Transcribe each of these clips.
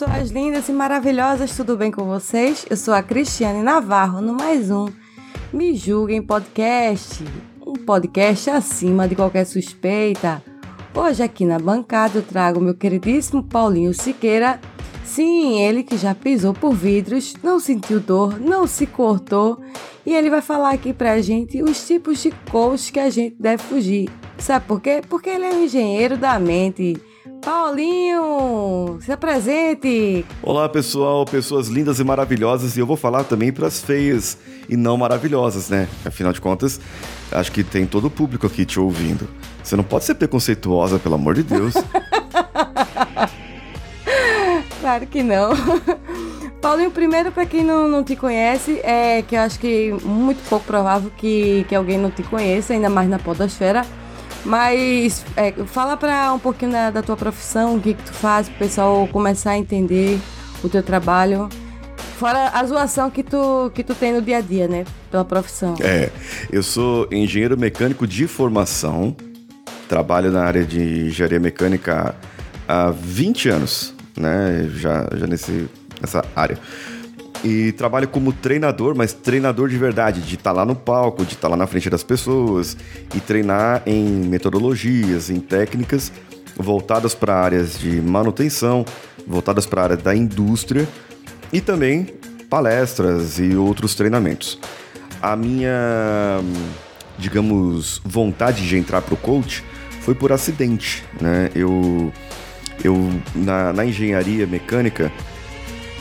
Pessoas lindas e maravilhosas, tudo bem com vocês? Eu sou a Cristiane Navarro, no mais um Me Julguem Podcast, um podcast acima de qualquer suspeita. Hoje aqui na bancada eu trago meu queridíssimo Paulinho Siqueira. Sim, ele que já pisou por vidros, não sentiu dor, não se cortou e ele vai falar aqui pra gente os tipos de coach que a gente deve fugir. Sabe por quê? Porque ele é um engenheiro da mente. Paulinho, se apresente! Olá pessoal, pessoas lindas e maravilhosas, e eu vou falar também para as feias e não maravilhosas, né? Afinal de contas, acho que tem todo o público aqui te ouvindo. Você não pode ser preconceituosa, pelo amor de Deus. Claro que não. Paulinho, primeiro, para quem não, não te conhece, é que eu acho que muito pouco provável que, que alguém não te conheça, ainda mais na podosfera. Mas é, fala para um pouquinho da, da tua profissão, o que, que tu faz, para o pessoal começar a entender o teu trabalho. Fora a zoação que tu, que tu tem no dia a dia, né? Pela profissão. é, eu sou engenheiro mecânico de formação, trabalho na área de engenharia mecânica há 20 anos, né? Já, já nesse, nessa área. E trabalho como treinador, mas treinador de verdade, de estar lá no palco, de estar lá na frente das pessoas e treinar em metodologias, em técnicas voltadas para áreas de manutenção, voltadas para a área da indústria e também palestras e outros treinamentos. A minha, digamos, vontade de entrar para o coach foi por acidente, né? Eu, eu na, na engenharia mecânica,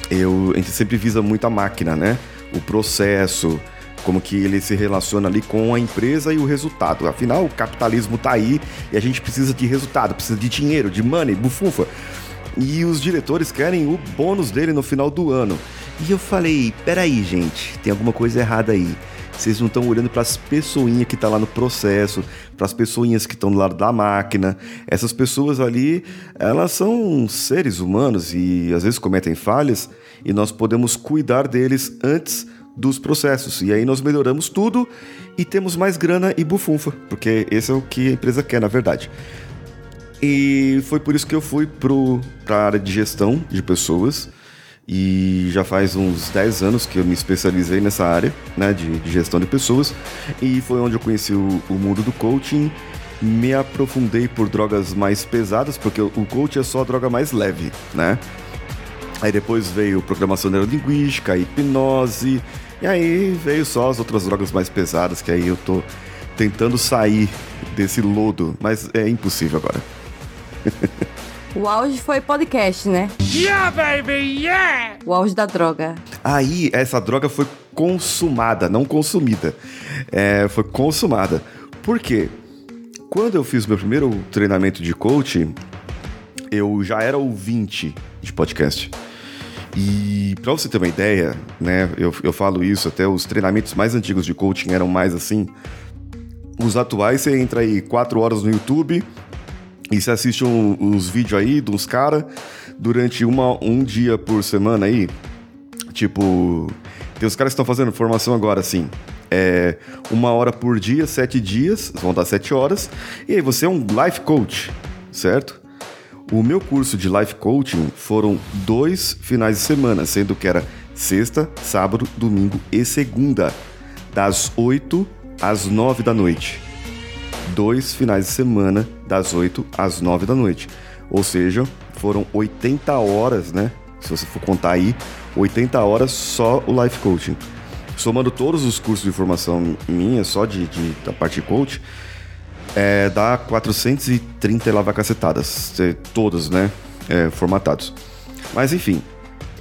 eu, a gente sempre visa muito a máquina, né? O processo, como que ele se relaciona ali com a empresa e o resultado. Afinal, o capitalismo tá aí e a gente precisa de resultado, precisa de dinheiro, de money, bufufa. E os diretores querem o bônus dele no final do ano. E eu falei, peraí, gente, tem alguma coisa errada aí. Vocês não estão olhando para as pessoinhas que tá lá no processo, para as pessoinhas que estão do lado da máquina. Essas pessoas ali, elas são seres humanos e às vezes cometem falhas e nós podemos cuidar deles antes dos processos. E aí nós melhoramos tudo e temos mais grana e bufunfa, porque esse é o que a empresa quer, na verdade. E foi por isso que eu fui para a área de gestão de pessoas. E já faz uns 10 anos que eu me especializei nessa área, né, de, de gestão de pessoas. E foi onde eu conheci o, o mundo do coaching. Me aprofundei por drogas mais pesadas, porque o, o coach é só a droga mais leve, né? Aí depois veio programação neurolinguística, hipnose. E aí veio só as outras drogas mais pesadas, que aí eu tô tentando sair desse lodo, mas é impossível agora. O auge foi podcast, né? Yeah, baby, yeah! O auge da droga. Aí essa droga foi consumada, não consumida. É, foi consumada. Por quê? Quando eu fiz meu primeiro treinamento de coaching, eu já era ouvinte de podcast. E pra você ter uma ideia, né, eu, eu falo isso, até os treinamentos mais antigos de coaching eram mais assim. Os atuais, você entra aí quatro horas no YouTube e você assiste um, uns vídeos aí dos caras durante uma, um dia por semana aí. Tipo, tem os caras que estão fazendo formação agora, assim. É uma hora por dia, sete dias, vão dar sete horas. E aí você é um life coach, certo? O meu curso de life coaching foram dois finais de semana, sendo que era sexta, sábado, domingo e segunda, das 8 às 9 da noite. Dois finais de semana, das 8 às 9 da noite. Ou seja, foram 80 horas, né? Se você for contar aí, 80 horas só o life coaching. Somando todos os cursos de formação minha, só de, de da parte coach, é, dá 430 e é, Todos, né? é, formatados. Mas enfim,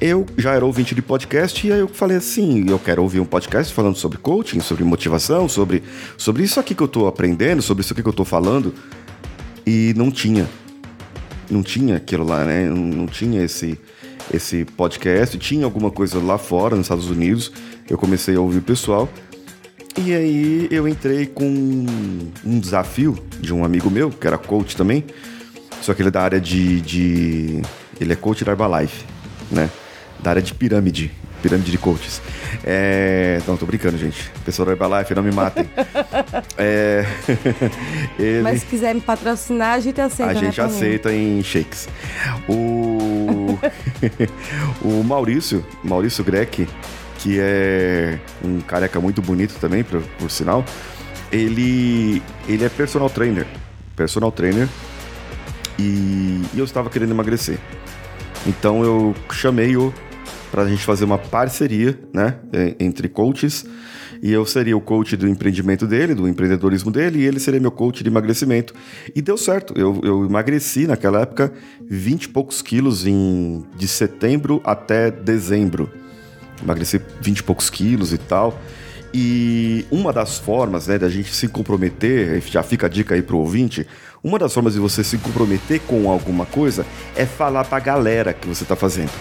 eu já era ouvinte de podcast e aí eu falei assim, eu quero ouvir um podcast falando sobre coaching, sobre motivação, sobre, sobre isso aqui que eu tô aprendendo, sobre isso aqui que eu tô falando. E não tinha. Não tinha aquilo lá, né? Não, tinha esse, esse podcast. Tinha alguma coisa lá fora, nos Estados Unidos. Eu comecei a ouvir o pessoal. E aí eu entrei com um desafio de um amigo meu, que era coach também. Só que ele é da área de. de ele é coach da Herbalife, né? Da área de pirâmide. Pirâmide de coaches. É... Não, tô brincando, gente. Pessoal da Herbalife, não me matem. é... ele... Mas se quiser me patrocinar, a gente aceita. A né, gente também? aceita em shakes. O, o Maurício, Maurício Greck, que é um careca muito bonito também, por, por sinal, ele, ele é personal trainer. Personal trainer. E, e eu estava querendo emagrecer. Então eu chamei-o para a gente fazer uma parceria, né, entre coaches. E eu seria o coach do empreendimento dele, do empreendedorismo dele, e ele seria meu coach de emagrecimento. E deu certo. Eu, eu emagreci naquela época 20 e poucos quilos em, de setembro até dezembro. Emagreci 20 e poucos quilos e tal. E uma das formas, né, da gente se comprometer, já fica a dica aí pro ouvinte, uma das formas de você se comprometer com alguma coisa é falar pra galera que você tá fazendo.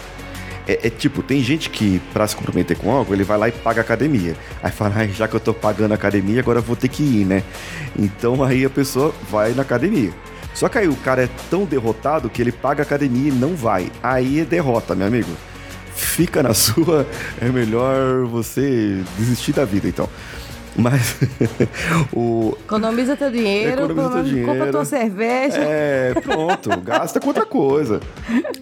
É, é tipo, tem gente que, pra se comprometer com algo, ele vai lá e paga a academia. Aí fala, "Ai, já que eu tô pagando a academia, agora eu vou ter que ir, né? Então aí a pessoa vai na academia. Só que aí o cara é tão derrotado que ele paga a academia e não vai. Aí é derrota, meu amigo. Fica na sua, é melhor você desistir da vida, então. Mas o, Economiza teu dinheiro, Economiza teu menos compra dinheiro. tua cerveja. É, pronto, gasta com outra coisa.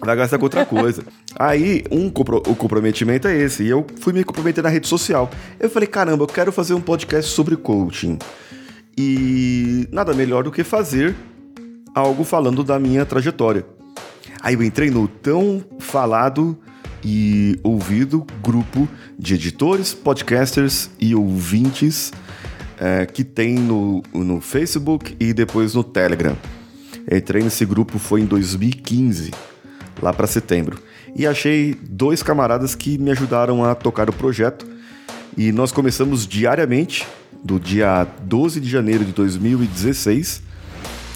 Vai gastar com outra coisa. Aí, um compro- o comprometimento é esse. E eu fui me comprometer na rede social. Eu falei, caramba, eu quero fazer um podcast sobre coaching. E nada melhor do que fazer algo falando da minha trajetória. Aí eu entrei no tão falado e ouvido grupo de editores, podcasters e ouvintes é, que tem no, no Facebook e depois no Telegram. Entrei nesse grupo foi em 2015, lá para setembro. E achei dois camaradas que me ajudaram a tocar o projeto. E nós começamos diariamente, do dia 12 de janeiro de 2016.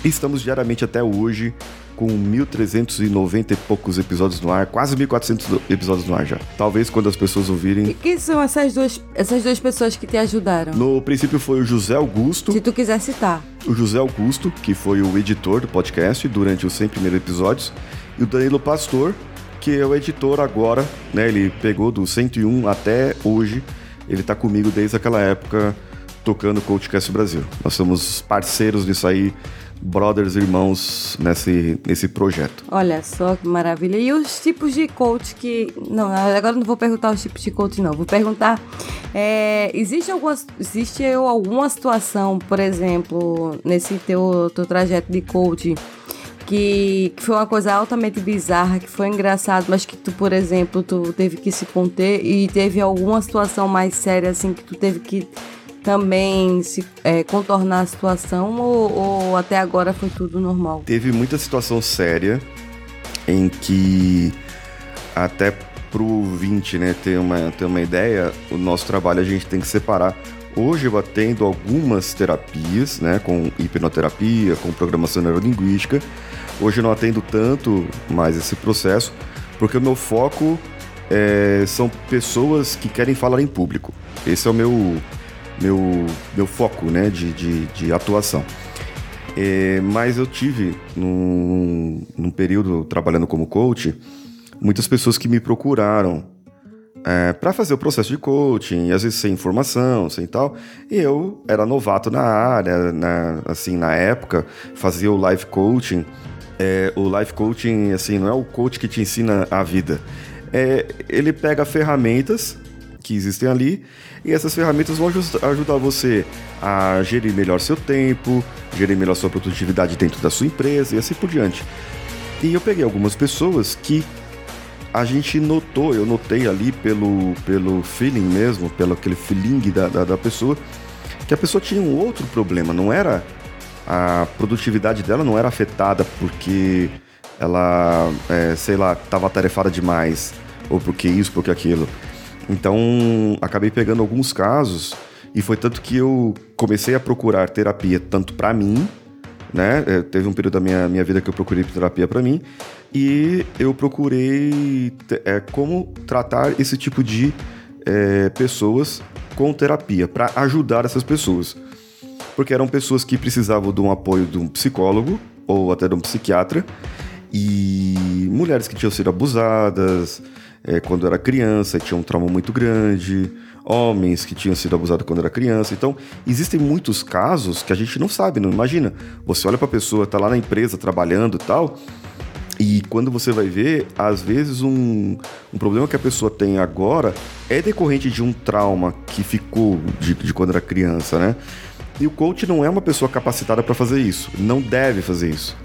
E estamos diariamente até hoje com 1.390 e poucos episódios no ar, quase 1.400 episódios no ar já. Talvez quando as pessoas E ouvirem. quem são essas duas, essas duas pessoas que te ajudaram? No princípio foi o José Augusto, Se tu quiser citar. o José Augusto, que foi o editor do podcast durante os 100 primeiros episódios, e o Danilo Pastor, que é o editor agora, né? Ele pegou do 101 até hoje, ele tá comigo desde aquela época tocando o Coachcast Brasil. Nós somos parceiros nisso aí, brothers, irmãos nesse, nesse projeto. Olha só que maravilha. E os tipos de coach que. Não, agora não vou perguntar os tipos de coach, não. Vou perguntar. é, existe, alguma, existe alguma situação, por exemplo, nesse teu, teu trajeto de coach que, que foi uma coisa altamente bizarra, que foi engraçado, mas que tu, por exemplo, tu teve que se conter e teve alguma situação mais séria, assim, que tu teve que também se é, contornar a situação ou, ou até agora foi tudo normal? Teve muita situação séria em que até pro ouvinte, né, ter uma, ter uma ideia, o nosso trabalho a gente tem que separar. Hoje eu atendo algumas terapias, né, com hipnoterapia, com programação neurolinguística. Hoje eu não atendo tanto mais esse processo, porque o meu foco é, são pessoas que querem falar em público. Esse é o meu, meu, meu foco, né, de, de, de atuação. É, mas eu tive, num, num período trabalhando como coach, muitas pessoas que me procuraram é, para fazer o processo de coaching, às vezes sem informação, sem tal. E eu era novato na área, na, assim, na época, fazia o life coaching. É, o life coaching, assim, não é o coach que te ensina a vida. É, ele pega ferramentas que existem ali e essas ferramentas vão ajudar você a gerir melhor seu tempo, gerir melhor sua produtividade dentro da sua empresa e assim por diante. E eu peguei algumas pessoas que a gente notou, eu notei ali pelo, pelo feeling mesmo, pelo aquele feeling da, da, da pessoa, que a pessoa tinha um outro problema, não era a produtividade dela não era afetada porque ela, é, sei lá, estava atarefada demais, ou porque isso, porque aquilo. Então, acabei pegando alguns casos e foi tanto que eu comecei a procurar terapia tanto para mim, né? É, teve um período da minha, minha vida que eu procurei terapia para mim e eu procurei é, como tratar esse tipo de é, pessoas com terapia para ajudar essas pessoas, porque eram pessoas que precisavam de um apoio de um psicólogo ou até de um psiquiatra e mulheres que tinham sido abusadas é, quando era criança e tinham um trauma muito grande, homens que tinham sido abusados quando era criança. Então, existem muitos casos que a gente não sabe, não imagina. Você olha para a pessoa, tá lá na empresa trabalhando e tal, e quando você vai ver, às vezes um, um problema que a pessoa tem agora é decorrente de um trauma que ficou de, de quando era criança, né? E o coach não é uma pessoa capacitada para fazer isso, não deve fazer isso.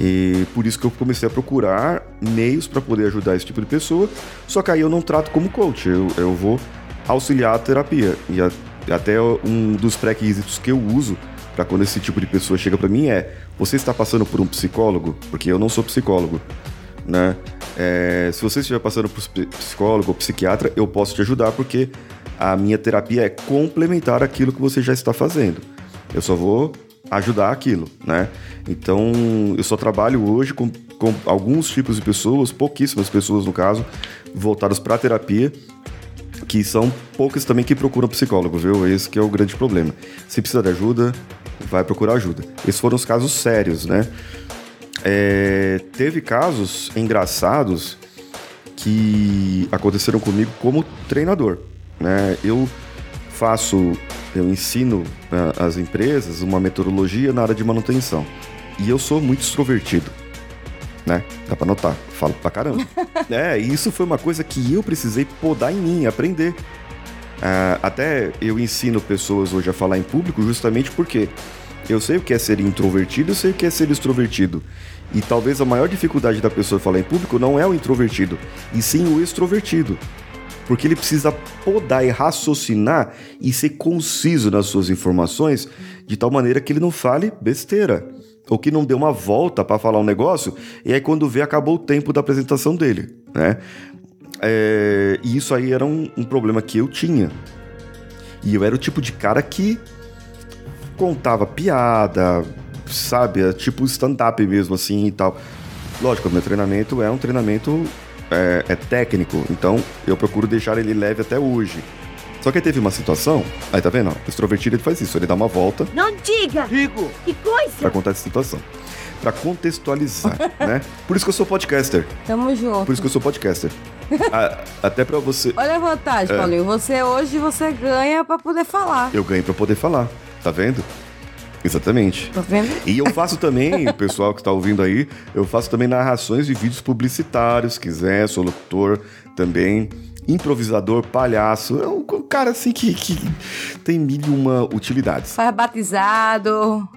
E por isso que eu comecei a procurar meios para poder ajudar esse tipo de pessoa. Só que aí eu não trato como coach, eu, eu vou auxiliar a terapia. E a, até um dos pré-requisitos que eu uso para quando esse tipo de pessoa chega para mim é: você está passando por um psicólogo? Porque eu não sou psicólogo, né? É, se você estiver passando por psicólogo ou psiquiatra, eu posso te ajudar porque a minha terapia é complementar aquilo que você já está fazendo. Eu só vou ajudar aquilo, né? Então, eu só trabalho hoje com, com alguns tipos de pessoas, pouquíssimas pessoas no caso, voltadas para terapia, que são poucas também que procuram psicólogo, viu? Esse que é o grande problema. Se precisa de ajuda, vai procurar ajuda. Esses foram os casos sérios, né? É, teve casos engraçados que aconteceram comigo como treinador, né? Eu faço eu ensino uh, as empresas uma metodologia na área de manutenção. E eu sou muito extrovertido, né? Dá pra notar, falo pra caramba. é, e isso foi uma coisa que eu precisei podar em mim, aprender. Uh, até eu ensino pessoas hoje a falar em público justamente porque eu sei o que é ser introvertido, eu sei o que é ser extrovertido. E talvez a maior dificuldade da pessoa falar em público não é o introvertido, e sim o extrovertido porque ele precisa podar e raciocinar e ser conciso nas suas informações de tal maneira que ele não fale besteira ou que não dê uma volta para falar um negócio e aí quando vê acabou o tempo da apresentação dele, né? É, e isso aí era um, um problema que eu tinha. E eu era o tipo de cara que contava piada, sabe? Tipo stand-up mesmo, assim e tal. Lógico, meu treinamento é um treinamento é, é técnico, então eu procuro deixar ele leve até hoje. Só que aí teve uma situação, aí tá vendo? O extrovertido ele faz isso, ele dá uma volta. Não diga! Digo! Que coisa! Pra contar essa situação. Pra contextualizar, né? Por isso que eu sou podcaster. Tamo junto. Por isso que eu sou podcaster. a, até pra você. Olha a vantagem, é. Paulinho. Você hoje você ganha pra poder falar. Eu ganho pra poder falar. Tá vendo? Exatamente. Tá vendo? E eu faço também, o pessoal que está ouvindo aí, eu faço também narrações de vídeos publicitários, se quiser, sou locutor também, improvisador, palhaço. É um cara assim que, que tem mil e uma utilidades. Faz batizado,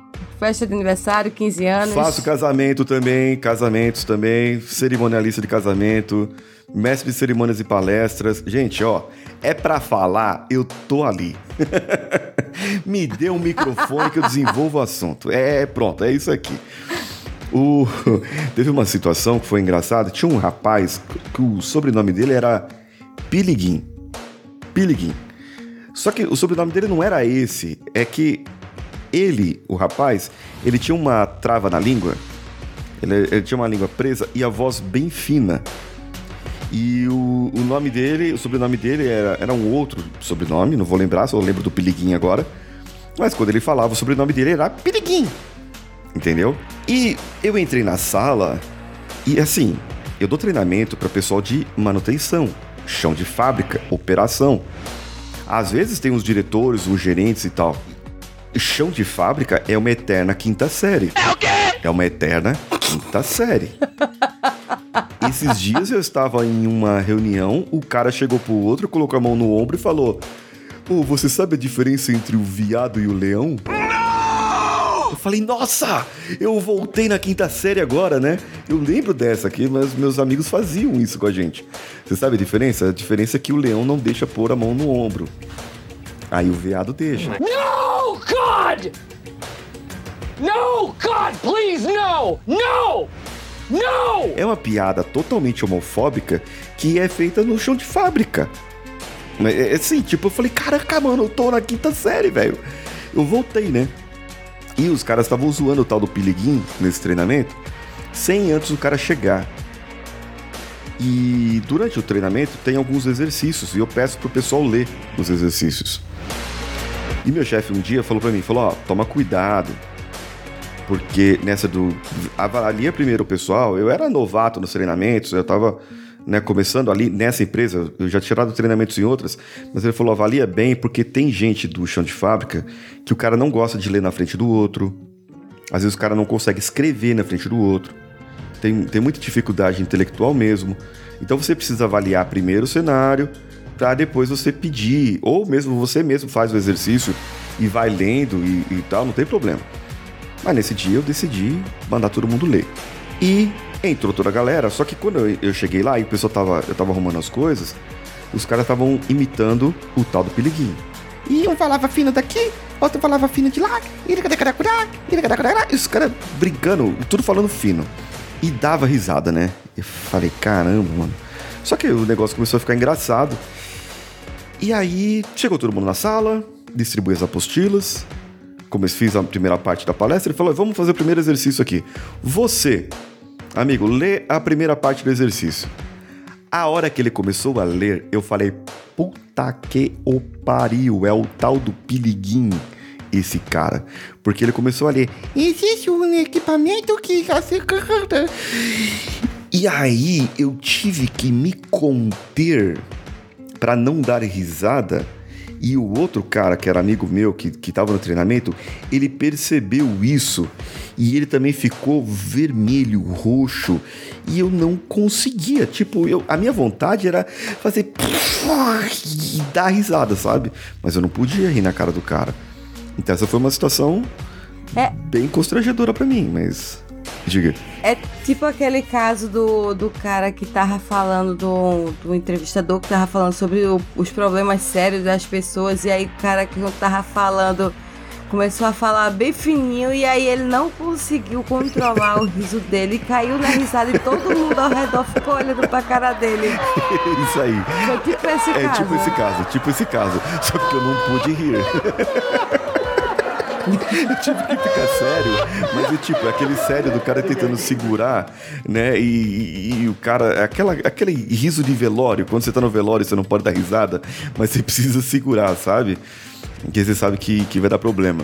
festa de aniversário, 15 anos. Faço casamento também, casamentos também, cerimonialista de casamento, mestre de cerimônias e palestras. Gente, ó, é para falar, eu tô ali. Me dê um microfone que eu desenvolvo o assunto. É, pronto, é isso aqui. O... Teve uma situação que foi engraçada. Tinha um rapaz que o sobrenome dele era Piliguim. Piliguim. Só que o sobrenome dele não era esse. É que ele, o rapaz, ele tinha uma trava na língua. Ele, ele tinha uma língua presa e a voz bem fina. E o, o nome dele, o sobrenome dele era, era um outro sobrenome, não vou lembrar, só lembro do Piliguim agora. Mas quando ele falava, o sobrenome dele era Piliguim. Entendeu? E eu entrei na sala e assim, eu dou treinamento para pessoal de manutenção, chão de fábrica, operação. Às vezes tem os diretores, os gerentes e tal. Chão de fábrica é uma eterna quinta série. É o quê? É uma eterna quinta série. Esses dias eu estava em uma reunião, o cara chegou pro outro, colocou a mão no ombro e falou: Pô, você sabe a diferença entre o viado e o leão? Não! Eu falei, nossa, eu voltei na quinta série agora, né? Eu lembro dessa aqui, mas meus amigos faziam isso com a gente. Você sabe a diferença? A diferença é que o leão não deixa pôr a mão no ombro. Aí o veado deixa. No, God! No, God, please, no! No! No! É uma piada totalmente homofóbica que é feita no chão de fábrica. Mas, é, assim, tipo, eu falei, caraca, mano, eu tô na quinta série, velho. Eu voltei, né? E os caras estavam zoando o tal do Piliguim nesse treinamento, sem antes o cara chegar. E durante o treinamento tem alguns exercícios, e eu peço pro pessoal ler os exercícios. E meu chefe um dia falou para mim, falou, ó, toma cuidado, porque nessa do avalia primeiro o pessoal, eu era novato nos treinamentos, eu tava né, começando ali nessa empresa, eu já tinha tirado treinamentos em outras, mas ele falou, avalia bem, porque tem gente do chão de fábrica que o cara não gosta de ler na frente do outro, às vezes o cara não consegue escrever na frente do outro, tem, tem muita dificuldade intelectual mesmo, então você precisa avaliar primeiro o cenário, para depois você pedir, ou mesmo você mesmo faz o exercício e vai lendo e, e tal, não tem problema. Mas nesse dia eu decidi mandar todo mundo ler. E entrou toda a galera, só que quando eu, eu cheguei lá e o pessoal tava, eu tava arrumando as coisas, os caras estavam imitando o tal do Piliguinho. E um falava fino daqui, outro falava fino de lá, e os caras brincando, tudo falando fino. E dava risada, né? Eu falei, caramba, mano. Só que o negócio começou a ficar engraçado. E aí chegou todo mundo na sala, distribuí as apostilas, como eu fiz a primeira parte da palestra, ele falou: vamos fazer o primeiro exercício aqui. Você, amigo, lê a primeira parte do exercício. A hora que ele começou a ler, eu falei: puta que o pariu, é o tal do Piliguim, esse cara. Porque ele começou a ler: existe um equipamento que. E aí eu tive que me conter para não dar risada e o outro cara, que era amigo meu, que, que tava no treinamento, ele percebeu isso e ele também ficou vermelho, roxo. E eu não conseguia. Tipo, eu, a minha vontade era fazer. e dar risada, sabe? Mas eu não podia rir na cara do cara. Então essa foi uma situação É. bem constrangedora para mim, mas. Diga. É tipo aquele caso do, do cara que tava falando, do, do entrevistador que tava falando sobre o- os problemas sérios das pessoas, e aí o cara que tava falando começou a falar bem fininho, e aí ele não conseguiu controlar o riso dele, caiu na risada e todo mundo ao redor ficou olhando pra cara dele. Isso aí. Foi tipo esse É caso. tipo esse caso, tipo esse caso. Só que eu não pude rir. eu tive que ficar sério, mas é tipo, é aquele sério do cara tentando segurar, né? E, e- e o cara, aquela, aquele riso de velório, quando você tá no velório você não pode dar risada, mas você precisa segurar, sabe? Porque você sabe que, que vai dar problema.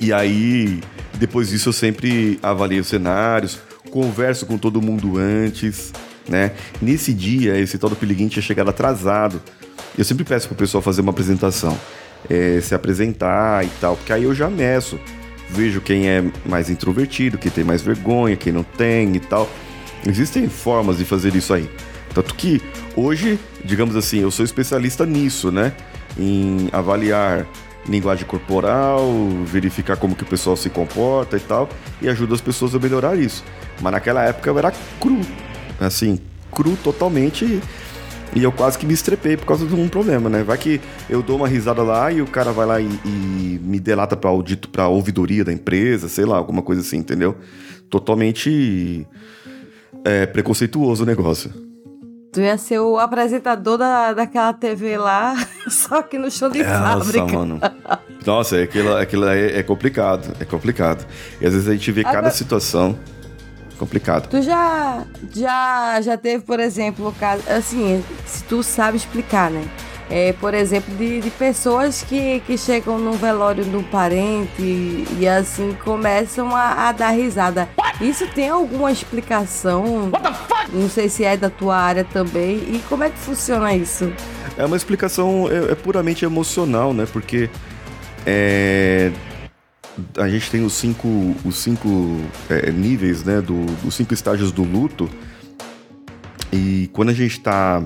E aí, depois disso, eu sempre avalio os cenários, converso com todo mundo antes, né? Nesse dia, esse tal do Piliguim tinha chegado atrasado. Eu sempre peço pro pessoal fazer uma apresentação, é, se apresentar e tal, porque aí eu já meço. Vejo quem é mais introvertido, quem tem mais vergonha, quem não tem e tal. Existem formas de fazer isso aí. Tanto que hoje, digamos assim, eu sou especialista nisso, né? Em avaliar linguagem corporal, verificar como que o pessoal se comporta e tal, e ajuda as pessoas a melhorar isso. Mas naquela época eu era cru, assim, cru totalmente, e eu quase que me estrepei por causa de um problema, né? Vai que eu dou uma risada lá e o cara vai lá e, e me delata pra audito, pra ouvidoria da empresa, sei lá, alguma coisa assim, entendeu? Totalmente é, preconceituoso o negócio. Tu ia ser o apresentador da, daquela TV lá, só que no show de fábrica. Nossa, mano. Nossa, aquilo, aquilo é, é complicado, é complicado. E às vezes a gente vê cada Agora- situação complicado. Tu já, já, já teve, por exemplo, o caso, assim, se tu sabe explicar, né? É, por exemplo, de, de pessoas que, que chegam no velório de um parente e, e, assim começam a, a dar risada. Isso tem alguma explicação? Não sei se é da tua área também. E como é que funciona isso? É uma explicação é, é puramente emocional, né? Porque é, a gente tem os cinco, os cinco é, níveis, né? Do, os cinco estágios do luto. E quando a gente tá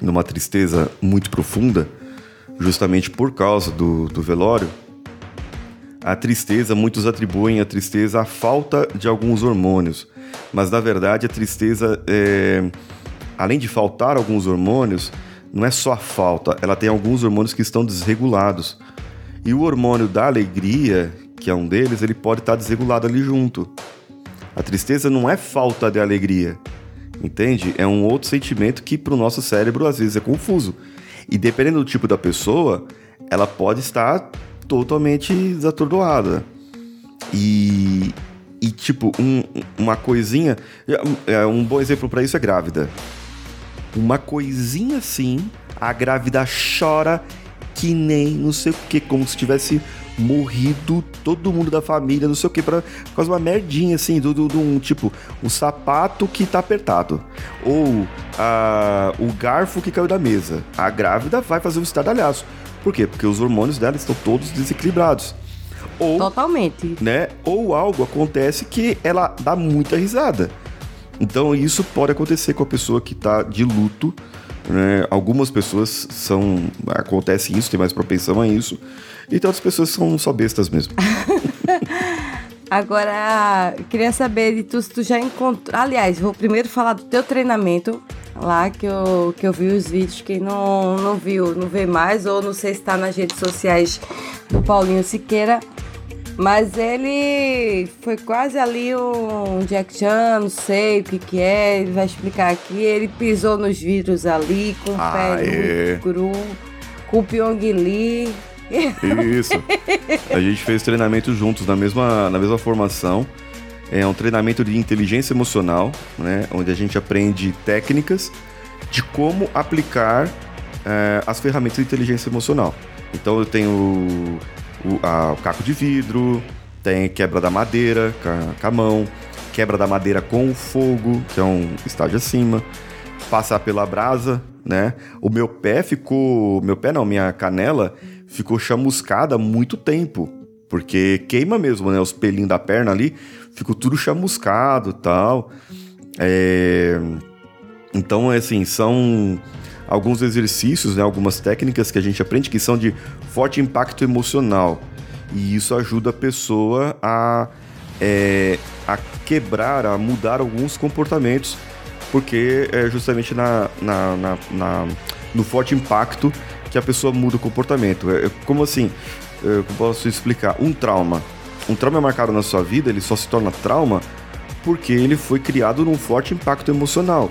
numa tristeza muito profunda, justamente por causa do, do velório, a tristeza, muitos atribuem a tristeza à falta de alguns hormônios. Mas na verdade a tristeza, é, além de faltar alguns hormônios, não é só a falta, ela tem alguns hormônios que estão desregulados. E o hormônio da alegria, que é um deles, ele pode estar desregulado ali junto. A tristeza não é falta de alegria, entende? É um outro sentimento que para o nosso cérebro às vezes é confuso. E dependendo do tipo da pessoa, ela pode estar totalmente desatordoada. E, e tipo, um, uma coisinha. é, Um bom exemplo para isso é grávida. Uma coisinha assim, a grávida chora que nem não sei o que, como se tivesse morrido todo mundo da família, não sei o que, pra, por causa de uma merdinha assim, do, do, do um tipo, um sapato que tá apertado. Ou a, o garfo que caiu da mesa. A grávida vai fazer um estardalhaço. Por quê? Porque os hormônios dela estão todos desequilibrados. Ou Totalmente. né? Ou algo acontece que ela dá muita risada. Então isso pode acontecer com a pessoa que tá de luto. Né? Algumas pessoas são. Acontece isso, tem mais propensão a isso. E outras pessoas são só bestas mesmo. Agora, queria saber de tu se tu já encontrou. Aliás, vou primeiro falar do teu treinamento lá, que eu, que eu vi os vídeos. Quem não, não viu, não vê mais, ou não sei se tá nas redes sociais do Paulinho Siqueira. Mas ele foi quase ali um Jack Chan, não sei o que que é, ele vai explicar aqui. Ele pisou nos vidros ali com o Ah, pé é. cru, com o Pyong Lee. Isso. A gente fez treinamento juntos na mesma, na mesma formação. É um treinamento de inteligência emocional, né? Onde a gente aprende técnicas de como aplicar eh, as ferramentas de inteligência emocional. Então eu tenho o, a- o caco de vidro, tem quebra da madeira com a, mão, quebra da madeira com o fogo, que é um estágio acima, passar pela brasa, né? O meu pé ficou. Meu pé não, minha canela ficou chamuscada há muito tempo. Porque queima mesmo, né? Os pelinhos da perna ali ficou tudo chamuscado tal. É... Então, assim, são alguns exercícios, né? Algumas técnicas que a gente aprende que são de forte impacto emocional. E isso ajuda a pessoa a, é, a quebrar, a mudar alguns comportamentos porque é justamente na, na, na- na- no forte impacto que a pessoa muda o comportamento. É, é como assim, é, eu posso explicar? Um trauma. Um trauma é marcado na sua vida, ele só se torna trauma porque ele foi criado num forte impacto emocional.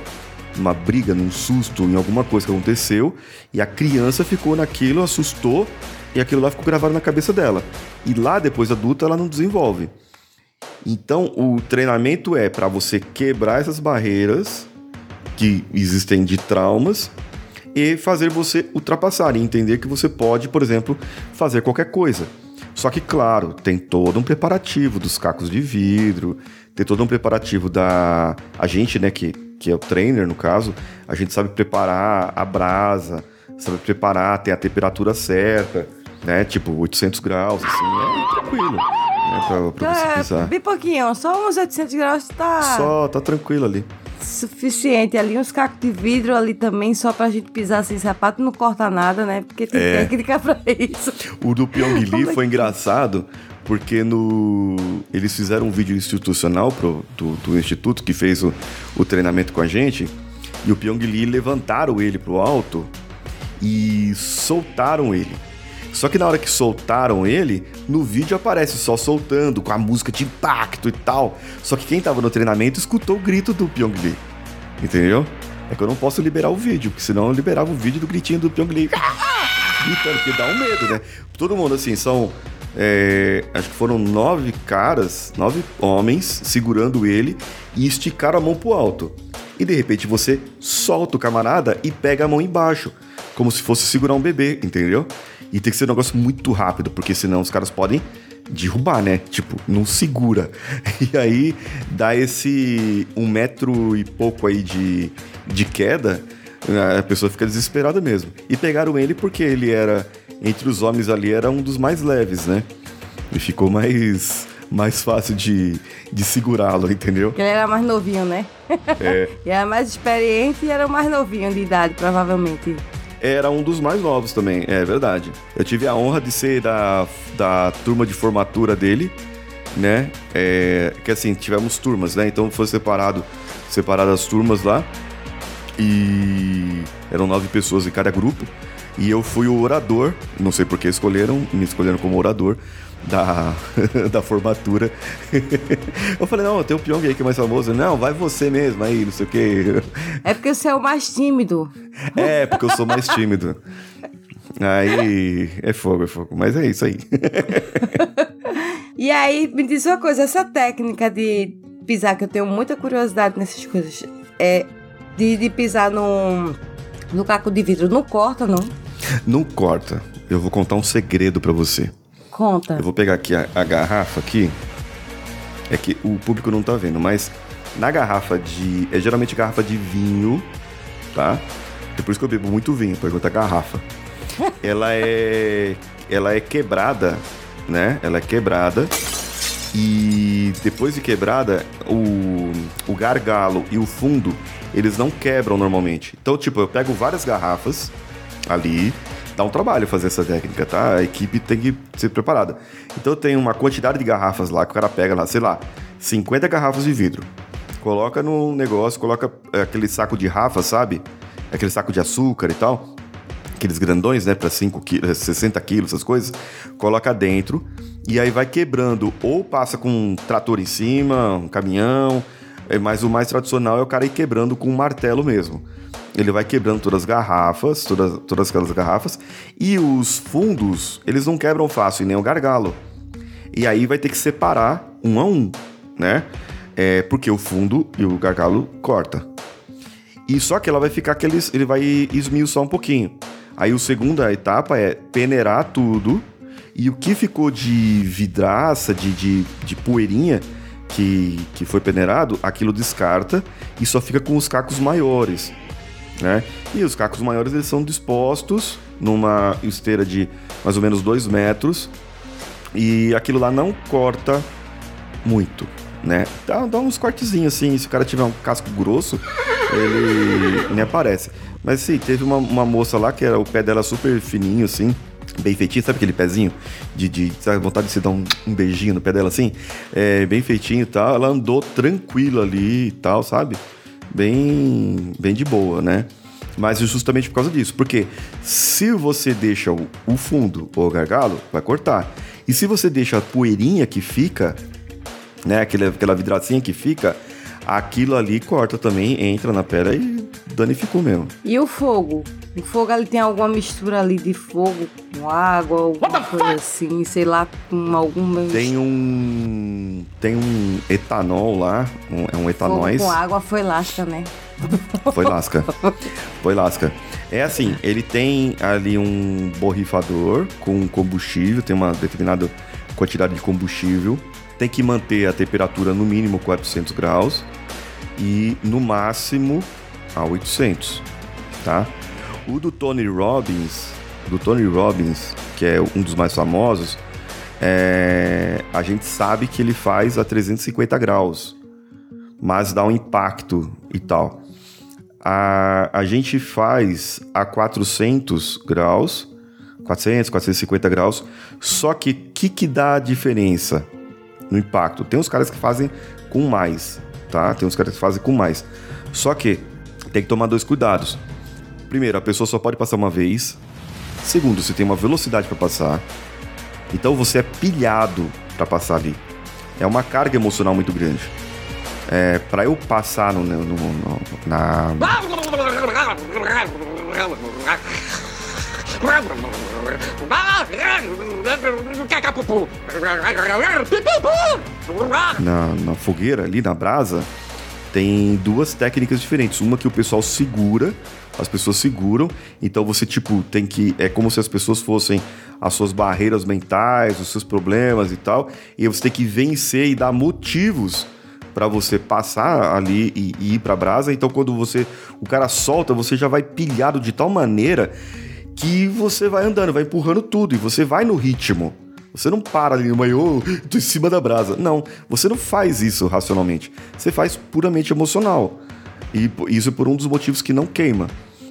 Uma briga, num susto, em alguma coisa que aconteceu, e a criança ficou naquilo, assustou, e aquilo lá ficou gravado na cabeça dela. E lá, depois adulta, ela não desenvolve. Então, o treinamento é para você quebrar essas barreiras que existem de traumas e fazer você ultrapassar e entender que você pode, por exemplo, fazer qualquer coisa. Só que, claro, tem todo um preparativo dos cacos de vidro, tem todo um preparativo da. A gente, né, que, que é o trainer, no caso, a gente sabe preparar a brasa, sabe preparar, tem a temperatura certa, né? Tipo, 800 graus, assim, é tranquilo, né? Pra, pra você É, pisar. bem pouquinho, só uns 800 graus tá Só tá tranquilo ali. suficiente. Ali uns cacos de vidro ali também, só pra gente pisar sem sapato, não corta nada, né? Porque tem É. técnica pra isso. O do Pyong Como é foi engraçado porque no eles fizeram um vídeo institucional pro, do, do instituto que fez o, o treinamento com a gente e o Pyong Lee levantaram ele pro alto e soltaram ele. Só que na hora que soltaram ele, no vídeo aparece só soltando, com a música de impacto e tal. Só que quem tava no treinamento escutou o grito do Pyong Lee. Entendeu? É que eu não posso liberar o vídeo, porque senão eu liberava o vídeo do gritinho do Pyong Lee. Gritando, porque dá um medo, né? Todo mundo, assim, são. É, acho que foram nove caras, nove homens segurando ele e esticaram a mão pro alto. E de repente você solta o camarada e pega a mão embaixo, como se fosse segurar um bebê, entendeu? E tem que ser um negócio muito rápido, porque senão os caras podem derrubar, né? Tipo, não segura. E aí dá esse um metro e pouco aí de, de queda, a pessoa fica desesperada mesmo. E pegaram ele porque ele era, entre os homens ali, era um dos mais leves, né? E ficou mais, mais fácil de, de segurá-lo, entendeu? Ele era mais novinho, né? É, E era mais experiente e era o mais novinho de idade, provavelmente. era um dos mais novos também, é verdade. Eu tive a honra de ser da, da turma de formatura dele, né? É, que assim, tivemos turmas, né? Então foi separado, separado as turmas lá. E eram nove pessoas em cada grupo. E eu fui o orador, não sei por que escolheram, me escolheram como orador da, da formatura. eu falei, não, tem o Pyong aí que é mais famoso. Não, vai você mesmo aí, não sei o quê. É porque você é o mais tímido. É, porque eu sou mais tímido. Aí é fogo, é fogo. Mas é isso aí. e aí, me diz uma coisa, essa técnica de pisar, que eu tenho muita curiosidade nessas coisas, é de, de pisar no, no caco de vidro, não corta, não? Não corta. Eu vou contar um segredo para você. Conta. Eu vou pegar aqui a, a, garrafa aqui. É que o público não tá vendo, mas na garrafa de. É geralmente garrafa de vinho, tá? É por isso que eu bebo muito vinho, pergunta a garrafa. ela é. Ela é quebrada, né? Ela é quebrada. E depois de quebrada, o, o gargalo e o fundo, eles não quebram normalmente. Então, tipo, eu pego várias garrafas ali, dá um trabalho fazer essa técnica, tá? A equipe tem que ser preparada. Então tem uma quantidade de garrafas lá que o cara pega lá, sei lá, 50 garrafas de vidro. Coloca no negócio, coloca é, aquele saco de rafa, sabe? Aquele saco de açúcar e tal. Aqueles grandões, né? Pra 5 quilos, 60 quilos, essas coisas. Coloca dentro. E aí vai quebrando. Ou passa com um trator em cima, um caminhão. É, mas o mais tradicional é o cara ir quebrando com um martelo mesmo ele vai quebrando todas as garrafas, todas, todas aquelas garrafas, e os fundos, eles não quebram fácil, nem o gargalo. E aí vai ter que separar um a um, né? É, porque o fundo e o gargalo corta. E só que ela vai ficar aqueles. Ele vai esmiuçar um pouquinho. Aí a segunda etapa é peneirar tudo. E o que ficou de vidraça, de, de, de poeirinha que, que foi peneirado, aquilo descarta e só fica com os cacos maiores né? E os cacos maiores eles são dispostos numa esteira de mais ou menos 2 metros e aquilo lá não corta muito, né? Dá, dá uns cortezinhos assim, se o cara tiver um casco grosso, ele nem aparece. Mas sim, teve uma, uma moça lá que era o pé dela super fininho assim, bem feitinho, sabe aquele pezinho? De, de sabe, vontade de se dar um, um, beijinho no pé dela assim? É, bem feitinho e tal. Ela andou tranquila ali e tal, sabe? Bem, bem de boa, né? Mas justamente por causa disso. Porque se você deixa o, fundo ou o gargalo, vai cortar. E se você deixa a poeirinha que fica, né? Aquela, aquela vidracinha que fica, aquilo ali corta também, entra na pedra e danificou mesmo. E o fogo? O fogo ali tem alguma mistura ali de fogo com água, alguma coisa assim, sei lá, com algum. Tem um. Tem um etanol lá, um, é um etanóis. Fogo com água foi lasca, né? Foi lasca. Foi lasca. É assim, ele tem ali um borrifador com combustível, tem uma determinada quantidade de combustível. Tem que manter a temperatura no mínimo 400 graus e no máximo a 800, tá? O do Tony Robbins, do Tony Robbins, que é um dos mais famosos, é, a gente sabe que ele faz a 350 graus, mas dá um impacto e tal. A, a gente faz a 400 graus, 400, 450 graus, só que o que, que dá a diferença no impacto? Tem uns caras que fazem com mais, tá? Tem uns caras que fazem com mais. Só que tem que tomar dois cuidados. Primeiro, a pessoa só pode passar uma vez. Segundo, você tem uma velocidade para passar. Então você é pilhado para passar ali. É uma carga emocional muito grande. É, para eu passar no, no, no, na. Na, na fogueira ali, na brasa, tem duas técnicas diferentes. Uma que o pessoal segura, as pessoas seguram, então você, tipo, tem que. É como se as pessoas fossem as suas barreiras mentais, os seus problemas e tal, e você tem que vencer e dar motivos para você passar ali e, e ir para brasa. Então, quando você o cara solta, você já vai pilhado de tal maneira que você vai andando, vai empurrando tudo e você vai no ritmo. Você não para ali no meio, tô em cima da brasa. Não, você não faz isso racionalmente. Você faz puramente emocional. E isso é por um dos motivos que não queima.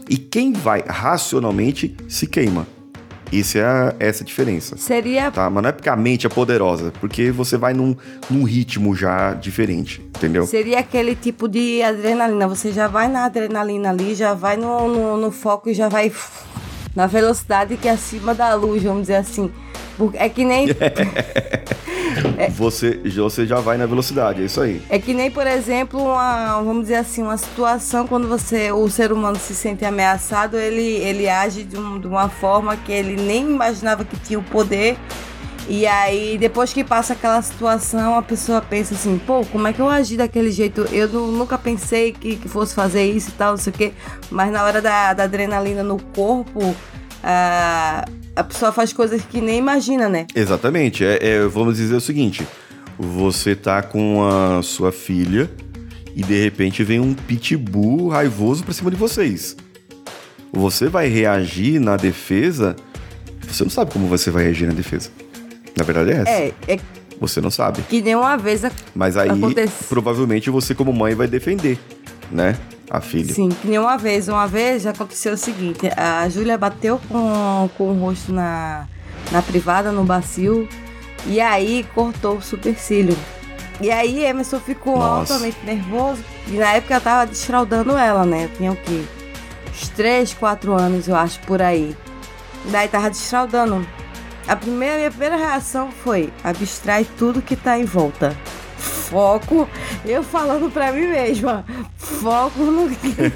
E quem vai racionalmente se queima. Isso é a, essa a diferença. Seria. Tá? Mas não é porque a mente é poderosa, porque você vai num, num ritmo já diferente, entendeu? Seria aquele tipo de adrenalina. Você já vai na adrenalina ali, já vai no, no, no foco e já vai na velocidade que é acima da luz, vamos dizer assim. É que nem. Você, você já vai na velocidade, é isso aí. É que nem, por exemplo, uma, vamos dizer assim, uma situação quando você, o ser humano se sente ameaçado, ele, ele age de, um- de uma forma que ele nem imaginava que tinha o poder. E aí, depois que passa aquela situação, a pessoa pensa assim, pô, como é que eu agi daquele jeito? Eu nu- nunca pensei que, que fosse fazer isso e tal, não sei o quê. Mas na hora da, da adrenalina no corpo, a, a pessoa faz coisas que nem imagina, né? Exatamente. É, é, vamos dizer o seguinte: você tá com a sua filha e de repente vem um pitbull raivoso pra cima de vocês. Você vai reagir na defesa. Você não sabe como você vai reagir na defesa. Na verdade é essa. É, é Você não sabe. que nem uma vez a- Mas aí, Acontece. provavelmente, você, como mãe, vai defender, né? A filha. Sim, que nem uma vez. Uma vez aconteceu o seguinte: a Júlia bateu com, com o rosto na, na privada, no bacio, e aí cortou o supercílio. E aí Emerson ficou Nossa. altamente nervoso. E na época eu tava desfraudando ela, né? Eu tinha o quê? Uns 3, 4 anos, eu acho, por aí. Daí tava desfraudando. A primeira, minha primeira reação foi abstrai tudo que tá em volta. Foco, eu falando pra mim mesma, foco no,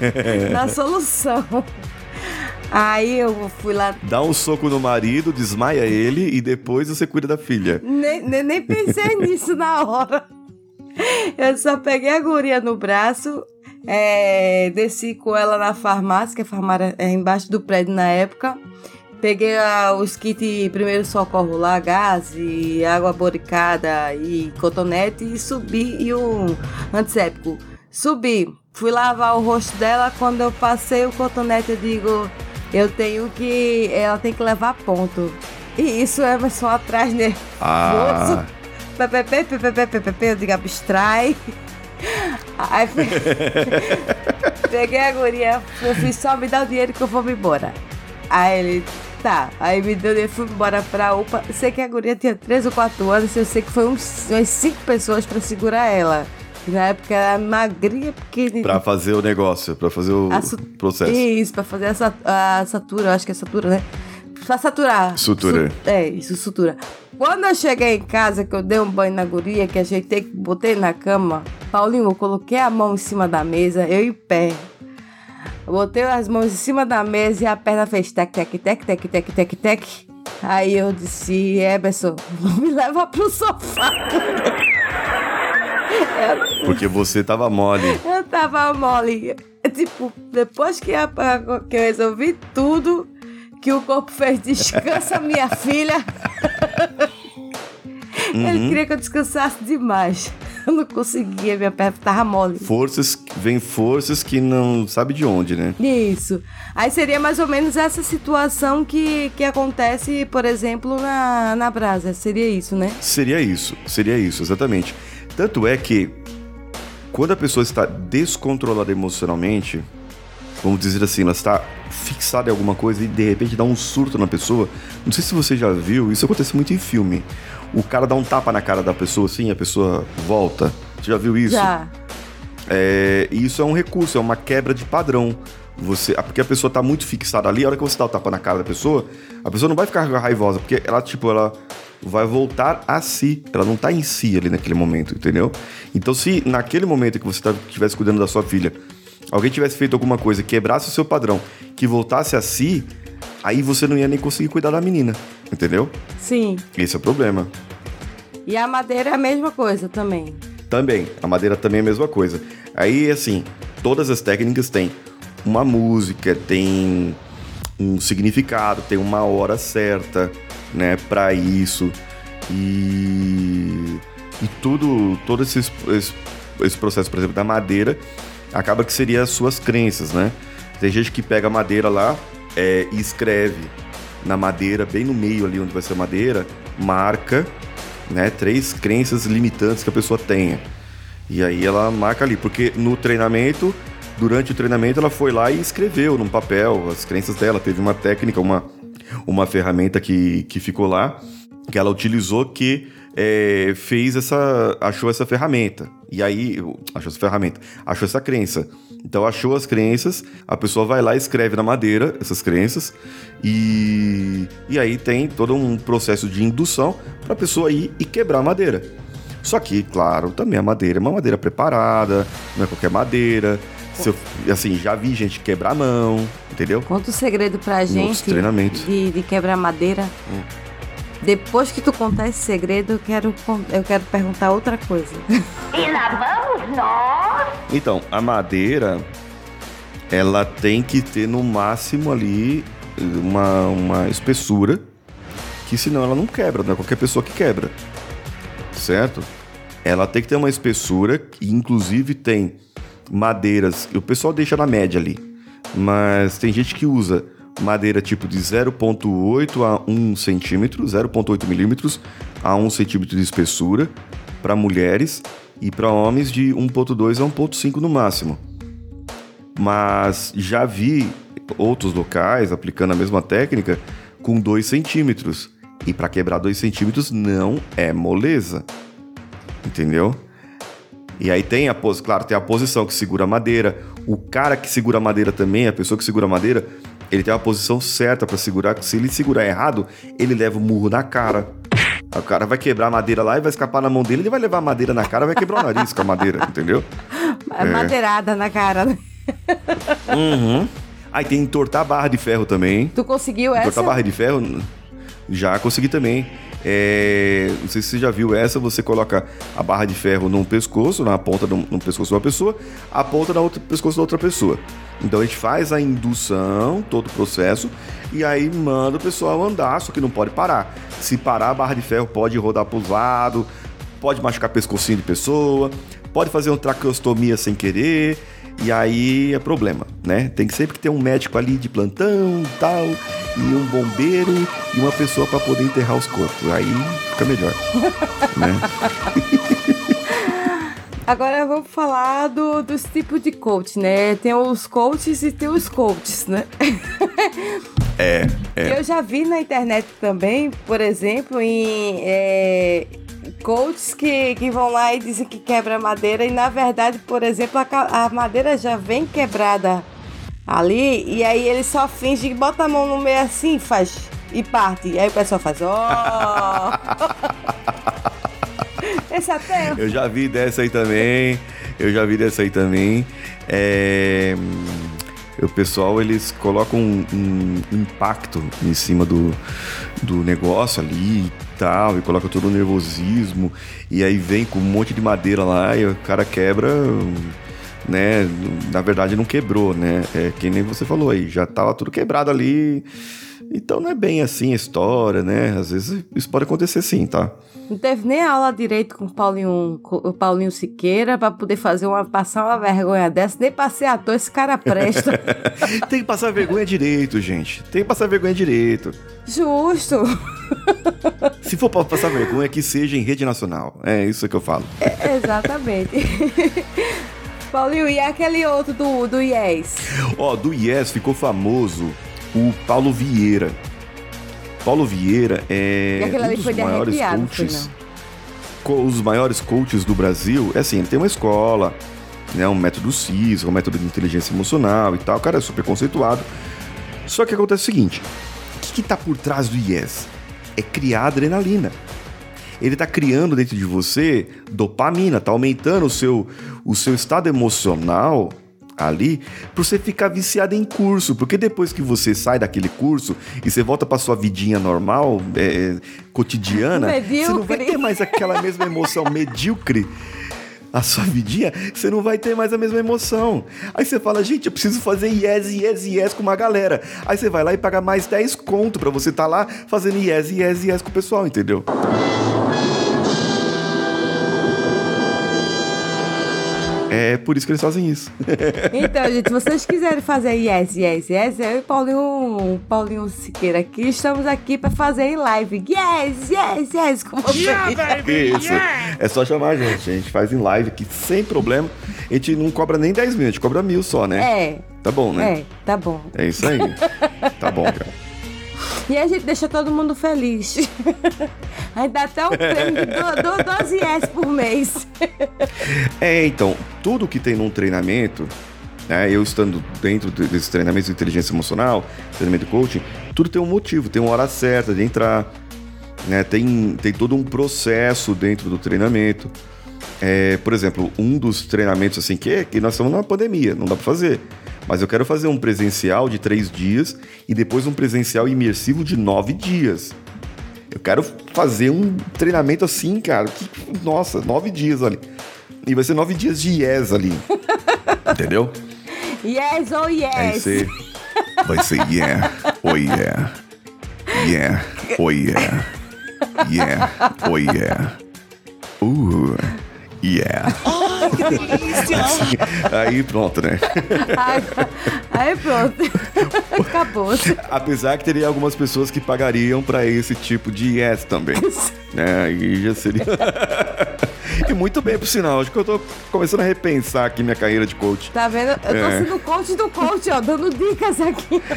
na solução. Aí eu fui lá, Dá um soco no marido, desmaia ele e depois você cuida da filha. nem, nem, nem pensei nisso na hora. Eu só peguei a guria no braço, é, desci com ela na farmácia, que a farmácia é embaixo do prédio na época. Peguei ah, os kits primeiro socorro lá, gás e água boricada e cotonete e subi e o antisséptico. Subi, fui lavar o rosto dela, quando eu passei o cotonete eu digo, eu tenho que, ela tem que levar ponto. E isso é só atrás nervoso. Ah, eu digo abstrai. Aí fui- peguei a guria, eu fiz só me dá o dinheiro que eu vou me embora. Aí ele, tá. Aí me deu dinheiro, fui embora pra UPA. Sei que a guria tinha 3 ou 4 anos, eu sei que foi uns, umas 5 pessoas pra segurar ela. E na época ela era magrinha, pequenininha. pra fazer o negócio, pra fazer o su- processo. Isso, pra fazer a, sa- a satura, acho que é satura, né? Pra saturar. Sutura. Su- é, isso, sutura. Quando eu cheguei em casa, que eu dei um banho na guria, que ajeitei, botei na cama, Paulinho, eu coloquei a mão em cima da mesa, eu em pé. Eu Botei as mãos em cima da mesa e a perna fez tec, tec, tec, tec, tec, tec, tec. Aí eu disse, Eberson, me leva pro sofá. Porque você tava mole. Eu tava mole. Tipo, depois que, a- que eu resolvi tudo, que o corpo fez descansa, minha filha. Ele queria que eu descansasse demais. Eu não conseguia, minha perna tava mole. Forças, vem forças que não sabe de onde, né? Isso. Aí seria mais ou menos essa situação que, que acontece, por exemplo, na, na brasa. Seria isso, né? Seria isso, seria isso, exatamente. Tanto é que quando a pessoa está descontrolada emocionalmente, vamos dizer assim, ela está fixada em alguma coisa e de repente dá um surto na pessoa. Não sei se você já viu, isso acontece muito em filme. O cara dá um tapa na cara da pessoa assim, a pessoa volta. Você já viu isso? Já. É, e isso é um recurso, é uma quebra de padrão. Você, ah, porque a pessoa tá muito fixada ali, a hora que você dá o tapa na cara da pessoa, a pessoa não vai ficar raivosa, porque ela, tipo, ela vai voltar a si. Ela não tá em si ali naquele momento, entendeu? Então, se naquele momento que você tá, estivesse cuidando da sua filha, alguém tivesse feito alguma coisa, quebrasse o seu padrão, que voltasse a si, aí você não ia nem conseguir cuidar da menina, entendeu? Sim. Esse é o problema. E a madeira é a mesma coisa também. Também, a madeira também é a mesma coisa. Aí, assim, todas as técnicas têm uma música, tem um significado, tem uma hora certa, né, para isso. E, e tudo, todo esse, esse, esse processo, por exemplo, da madeira, acaba que seria as suas crenças, né? Tem gente que pega a madeira lá é, e escreve na madeira, bem no meio ali onde vai ser a madeira, marca né, três crenças limitantes que a pessoa tenha. E aí ela marca ali, porque no treinamento, durante o treinamento, ela foi lá e escreveu num papel as crenças dela. Teve uma técnica, uma, uma ferramenta que, que ficou lá, que ela utilizou que é, fez essa. achou essa ferramenta. E aí. Achou essa ferramenta, achou essa crença. Então achou as crenças, a pessoa vai lá e escreve na madeira essas crenças e, e aí tem todo um processo de indução para a pessoa ir e quebrar a madeira. Só que, claro, também a madeira é uma madeira preparada, não é qualquer madeira. Eu, assim, já vi gente quebrar a mão, entendeu? Conta o segredo pra gente treinamentos. de, de quebrar madeira. Hum. Depois que tu contar esse segredo, eu quero, eu quero perguntar outra coisa. E lá vamos nós. Então, a madeira, ela tem que ter no máximo ali uma, uma espessura, que senão ela não quebra, não é qualquer pessoa que quebra. Certo? Ela tem que ter uma espessura, que inclusive tem madeiras, e o pessoal deixa na média ali, mas tem gente que usa madeira tipo de 0.8 a 1 centímetro, 0.8 milímetros a 1 centímetro de espessura para mulheres e para homens de 1.2 a 1.5 no máximo. Mas já vi outros locais aplicando a mesma técnica com 2 centímetros. E para quebrar 2 centímetros não é moleza. Entendeu? E aí tem a pose, claro, tem a posição que segura a madeira. O cara que segura a madeira também, a pessoa que segura a madeira, ele tem uma posição certa para segurar. que Se ele segurar errado, ele leva o murro na cara. O cara vai quebrar a madeira lá e vai escapar na mão dele, ele vai levar a madeira na cara, vai quebrar o nariz com a madeira, entendeu? É. Madeirada na cara. né? Uhum. Aí tem entortar a barra de ferro também. Tu conseguiu Entortar essa? a barra de ferro, já consegui também. É, não sei se você já viu essa, você coloca a barra de ferro num pescoço, na ponta do, no pescoço de uma pessoa, a ponta outra pescoço da outra pessoa. Então a gente faz a indução, todo o processo, e aí manda o pessoal andar, só que não pode parar. Se parar, a barra de ferro pode rodar para os lados, pode machucar pescocinho de pessoa, pode fazer uma traqueostomia sem querer, e aí é problema, né? Tem que sempre ter um médico ali de plantão e tal, e um bombeiro e uma pessoa para poder enterrar os corpos. Aí fica melhor, né? Agora vamos falar do, dos tipos de coach, né? Tem os coaches e tem os coaches, né? É, é. Eu já vi na internet também, por exemplo, em é, coaches que, que vão lá e dizem que quebra madeira e na verdade, por exemplo, a, a madeira já vem quebrada ali e aí ele só finge que bota a mão no meio assim faz e parte. E aí o pessoal faz, ó. Esse até Eu já vi dessa aí também. Eu já vi dessa aí também. É, O pessoal, eles colocam um, um impacto em cima do, do negócio ali e tal, e coloca todo o nervosismo, e aí vem com um monte de madeira lá e o cara quebra, né? Na verdade não quebrou, né? É que nem você falou aí, já tava tudo quebrado ali. Então não é bem assim a história, né? Às vezes isso pode acontecer sim, tá? Não teve nem aula direito com o Paulinho, com o Paulinho Siqueira pra poder fazer uma, passar uma vergonha dessa. Nem pra ser ator, esse cara presta. Tem que passar vergonha direito, gente. Tem que passar vergonha direito. Justo. Se for pra passar vergonha, que seja em rede nacional. É isso que eu falo. É, exatamente. Paulinho, e aquele outro do, do Yes? Ó, do Yes ficou famoso o Paulo Vieira. Paulo Vieira é um dos maiores coaches. co- os maiores coaches do Brasil. É assim, ele tem uma escola, né, um método CIS, um método de inteligência emocional e tal. O cara é super conceituado. Só que acontece o seguinte: o que, que tá por trás do Yes? É criar adrenalina. Ele tá criando dentro de você dopamina, tá aumentando o seu, o seu estado emocional ali pra você ficar viciado em curso, porque depois que você sai daquele curso e você volta pra sua vidinha normal, é, cotidiana, você não vai Medíocre. ter mais aquela mesma emoção medíocre. A sua vidinha, você não vai ter mais a mesma emoção. Aí você fala, gente, eu preciso fazer yes, yes, yes com uma galera. Aí você vai lá e paga mais 10 conto pra você estar lá fazendo yes, yes, yes com o pessoal, entendeu? É por isso que eles fazem isso. Então, gente, se vocês quiserem fazer Yes, Yes, Yes, eu e Paulinho, Paulinho Siqueira aqui, estamos aqui pra fazer em live. Yes, Yes, Yes, com vocês. Isso. É só chamar a gente. A gente faz em live aqui sem problema. A gente não cobra nem 10 mil, a gente cobra mil só, né? É, Tá bom, né? é, tá bom. É, isso aí. tá bom, cara. E a gente deixa todo mundo feliz. Aí dá até o prêmio de do, do, 12 Yes por mês. É, então, tudo que tem num treinamento, né? Eu estando dentro desses treinamentos de inteligência emocional, treinamento de coaching, tudo tem um motivo, tem uma hora certa de entrar, né? Tem, tem todo um processo dentro do treinamento. É, por exemplo, um dos treinamentos assim que é que nós estamos numa pandemia, não dá para fazer. Mas eu quero fazer um presencial de três dias e depois um presencial imersivo de nove dias. Eu quero fazer um treinamento assim, cara. Que, nossa, nove dias ali. E vai ser nove dias de yes ali. Entendeu? Yes oh Aí yes. você vai ser yeah, oh yeah, yeah, oh yeah, yeah, oh yeah, uh, yeah. Aí pronto, né? Aí, aí pronto. Acabou. Apesar que teria algumas pessoas que pagariam pra esse tipo de yes também. né? Aí já seria. e muito bem, por sinal. Acho que eu tô começando a repensar aqui minha carreira de coach. Tá vendo? Eu tô É. sendo coach do coach, ó, dando dicas aqui.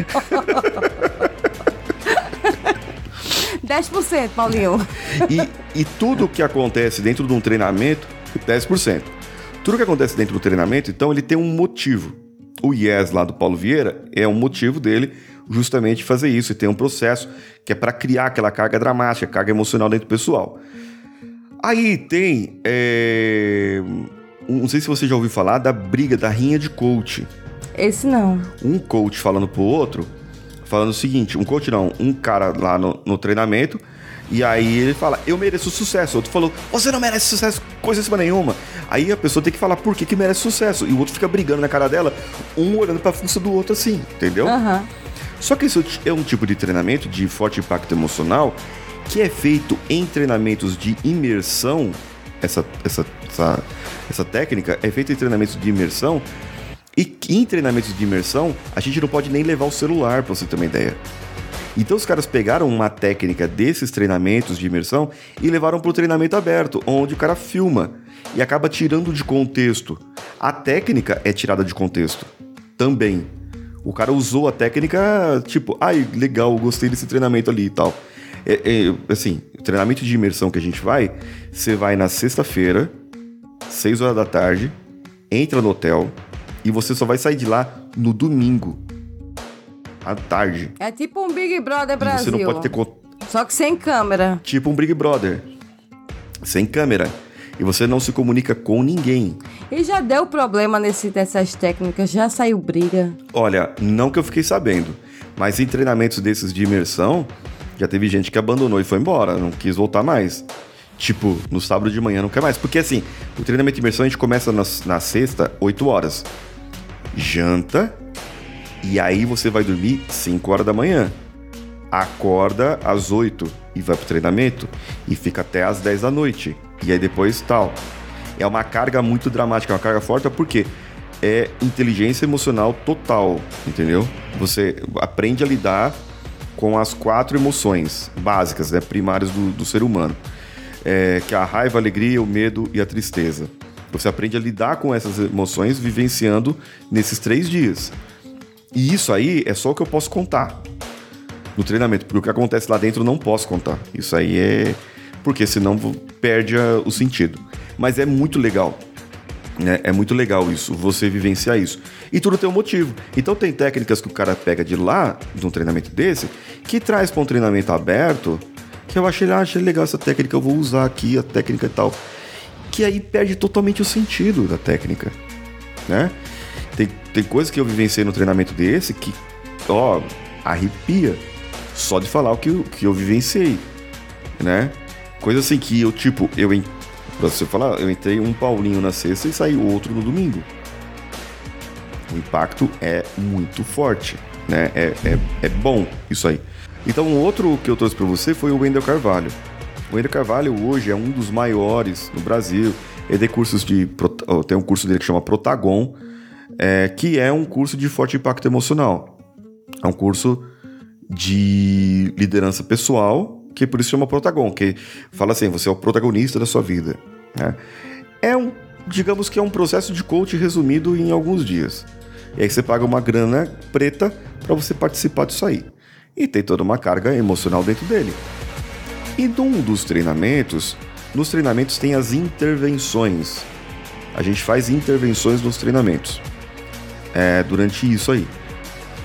10%, Paulinho. E, e tudo que acontece dentro de um treinamento, 10%. Tudo que acontece dentro do treinamento, então, ele tem um motivo. O Yes lá do Paulo Vieira é um motivo dele justamente fazer isso. E tem um processo que é para criar aquela carga dramática, carga emocional dentro do pessoal. Aí tem. é, Não sei se você já ouviu falar da briga, da rinha de coach. Esse não. Um coach falando pro outro, falando o seguinte: um coach não, um cara lá no, no treinamento. E aí ele fala, eu mereço sucesso. O outro falou, você não merece sucesso, coisa cima nenhuma. Aí a pessoa tem que falar por que, que merece sucesso. E o outro fica brigando na cara dela, um olhando pra força do outro assim, entendeu? Aham. Só que isso é um tipo de treinamento de forte impacto emocional que é feito em treinamentos de imersão. Essa, essa, essa, essa técnica é feita em treinamentos de imersão. E em treinamentos de imersão, a gente não pode nem levar o celular, pra você ter uma ideia. Então os caras pegaram uma técnica desses treinamentos de imersão e levaram para o treinamento aberto, onde o cara filma e acaba tirando de contexto. A técnica é tirada de contexto também. O cara usou a técnica, tipo, ai, legal, gostei desse treinamento ali e tal. É, é, assim, o treinamento de imersão que a gente vai, você vai na sexta-feira, 6 horas da tarde, entra no hotel e você só vai sair de lá no domingo, à tarde. É tipo um Big Brother E Brasil. você não pode ter Só que sem câmera. tipo um Big Brother, sem câmera. E você não se comunica com ninguém. E já deu problema nesse, dessas técnicas? Já saiu briga? Olha, não que eu fiquei sabendo, mas em treinamentos desses de imersão, já teve gente que abandonou e foi embora, não quis voltar mais. Tipo, no sábado de manhã não quer mais. Porque assim, o treinamento de imersão a gente começa na, na sexta, 8 horas. Janta, e aí você vai dormir 5 horas da manhã. Acorda às 8 e vai pro treinamento e fica até às 10 da noite. E aí depois tal. É uma carga muito dramática, é uma carga forte, porque é inteligência emocional total, entendeu? Você aprende a lidar com as quatro emoções básicas, né, primárias do, do ser humano. É, que é a raiva, a alegria, o medo e a tristeza. Você aprende a lidar com essas emoções vivenciando nesses três dias. E isso aí é só o que eu posso contar no treinamento, porque o que acontece lá dentro eu não posso contar. Isso aí é. Porque senão perde o sentido. Mas é muito legal. Né? É muito legal isso, você vivenciar isso. E tudo tem um motivo. Então tem técnicas que o cara pega de lá, de um treinamento desse, que traz para um treinamento aberto, que eu achei, ah, achei legal essa técnica, eu vou usar aqui a técnica e tal. Que aí perde totalmente o sentido da técnica. Né? Tem, coisas que eu vivenciei no treinamento desse que, ó, arrepia. Só de falar o que, eu- que eu vivenciei, né? Coisa assim que eu, tipo, eu, pra você falar, eu entrei um Paulinho na sexta e saí outro no domingo. O impacto é muito forte, né? É, é, é bom isso aí. Então, um outro que eu trouxe pra você foi o Wendel Carvalho. O Wendel Carvalho hoje é um dos maiores no Brasil. Ele tem cursos de. Tem um curso dele que chama Protagon, é, que é um curso de forte impacto emocional. É um curso de liderança pessoal, que por isso chama Protagon, que fala assim, você é o protagonista da sua vida. né? É um, digamos que é um processo de coach resumido em alguns dias. E aí você paga uma grana preta para você participar disso aí. E tem toda uma carga emocional dentro dele. E num dos treinamentos, nos treinamentos tem as intervenções. A gente faz intervenções nos treinamentos. É, durante isso aí.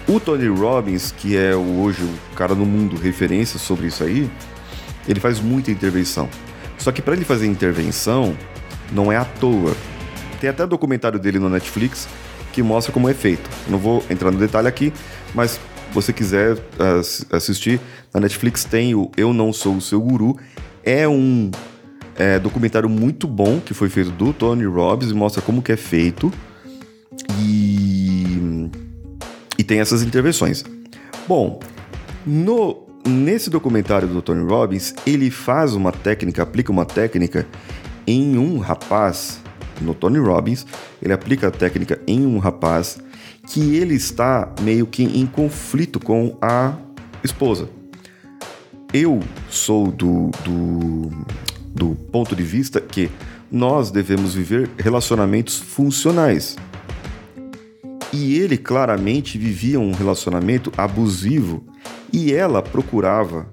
O Tony Robbins, que é hoje o cara no mundo referência sobre isso aí, ele faz muita intervenção. Só que para ele fazer intervenção, não é à toa. Tem até documentário dele no Netflix que mostra como é feito. Não vou entrar no detalhe aqui, mas se você quiser assistir, na Netflix tem o Eu Não Sou o Seu Guru. É um é, documentário muito bom que foi feito do Tony Robbins e mostra como que é feito. E tem essas intervenções. Bom, no, nesse documentário do Tony Robbins, ele faz uma técnica, aplica uma técnica em um rapaz, no Tony Robbins, ele aplica a técnica em um rapaz que ele está meio que em conflito com a esposa. Eu sou do, do, do ponto de vista que nós devemos viver relacionamentos funcionais. E ele claramente vivia um relacionamento abusivo e ela procurava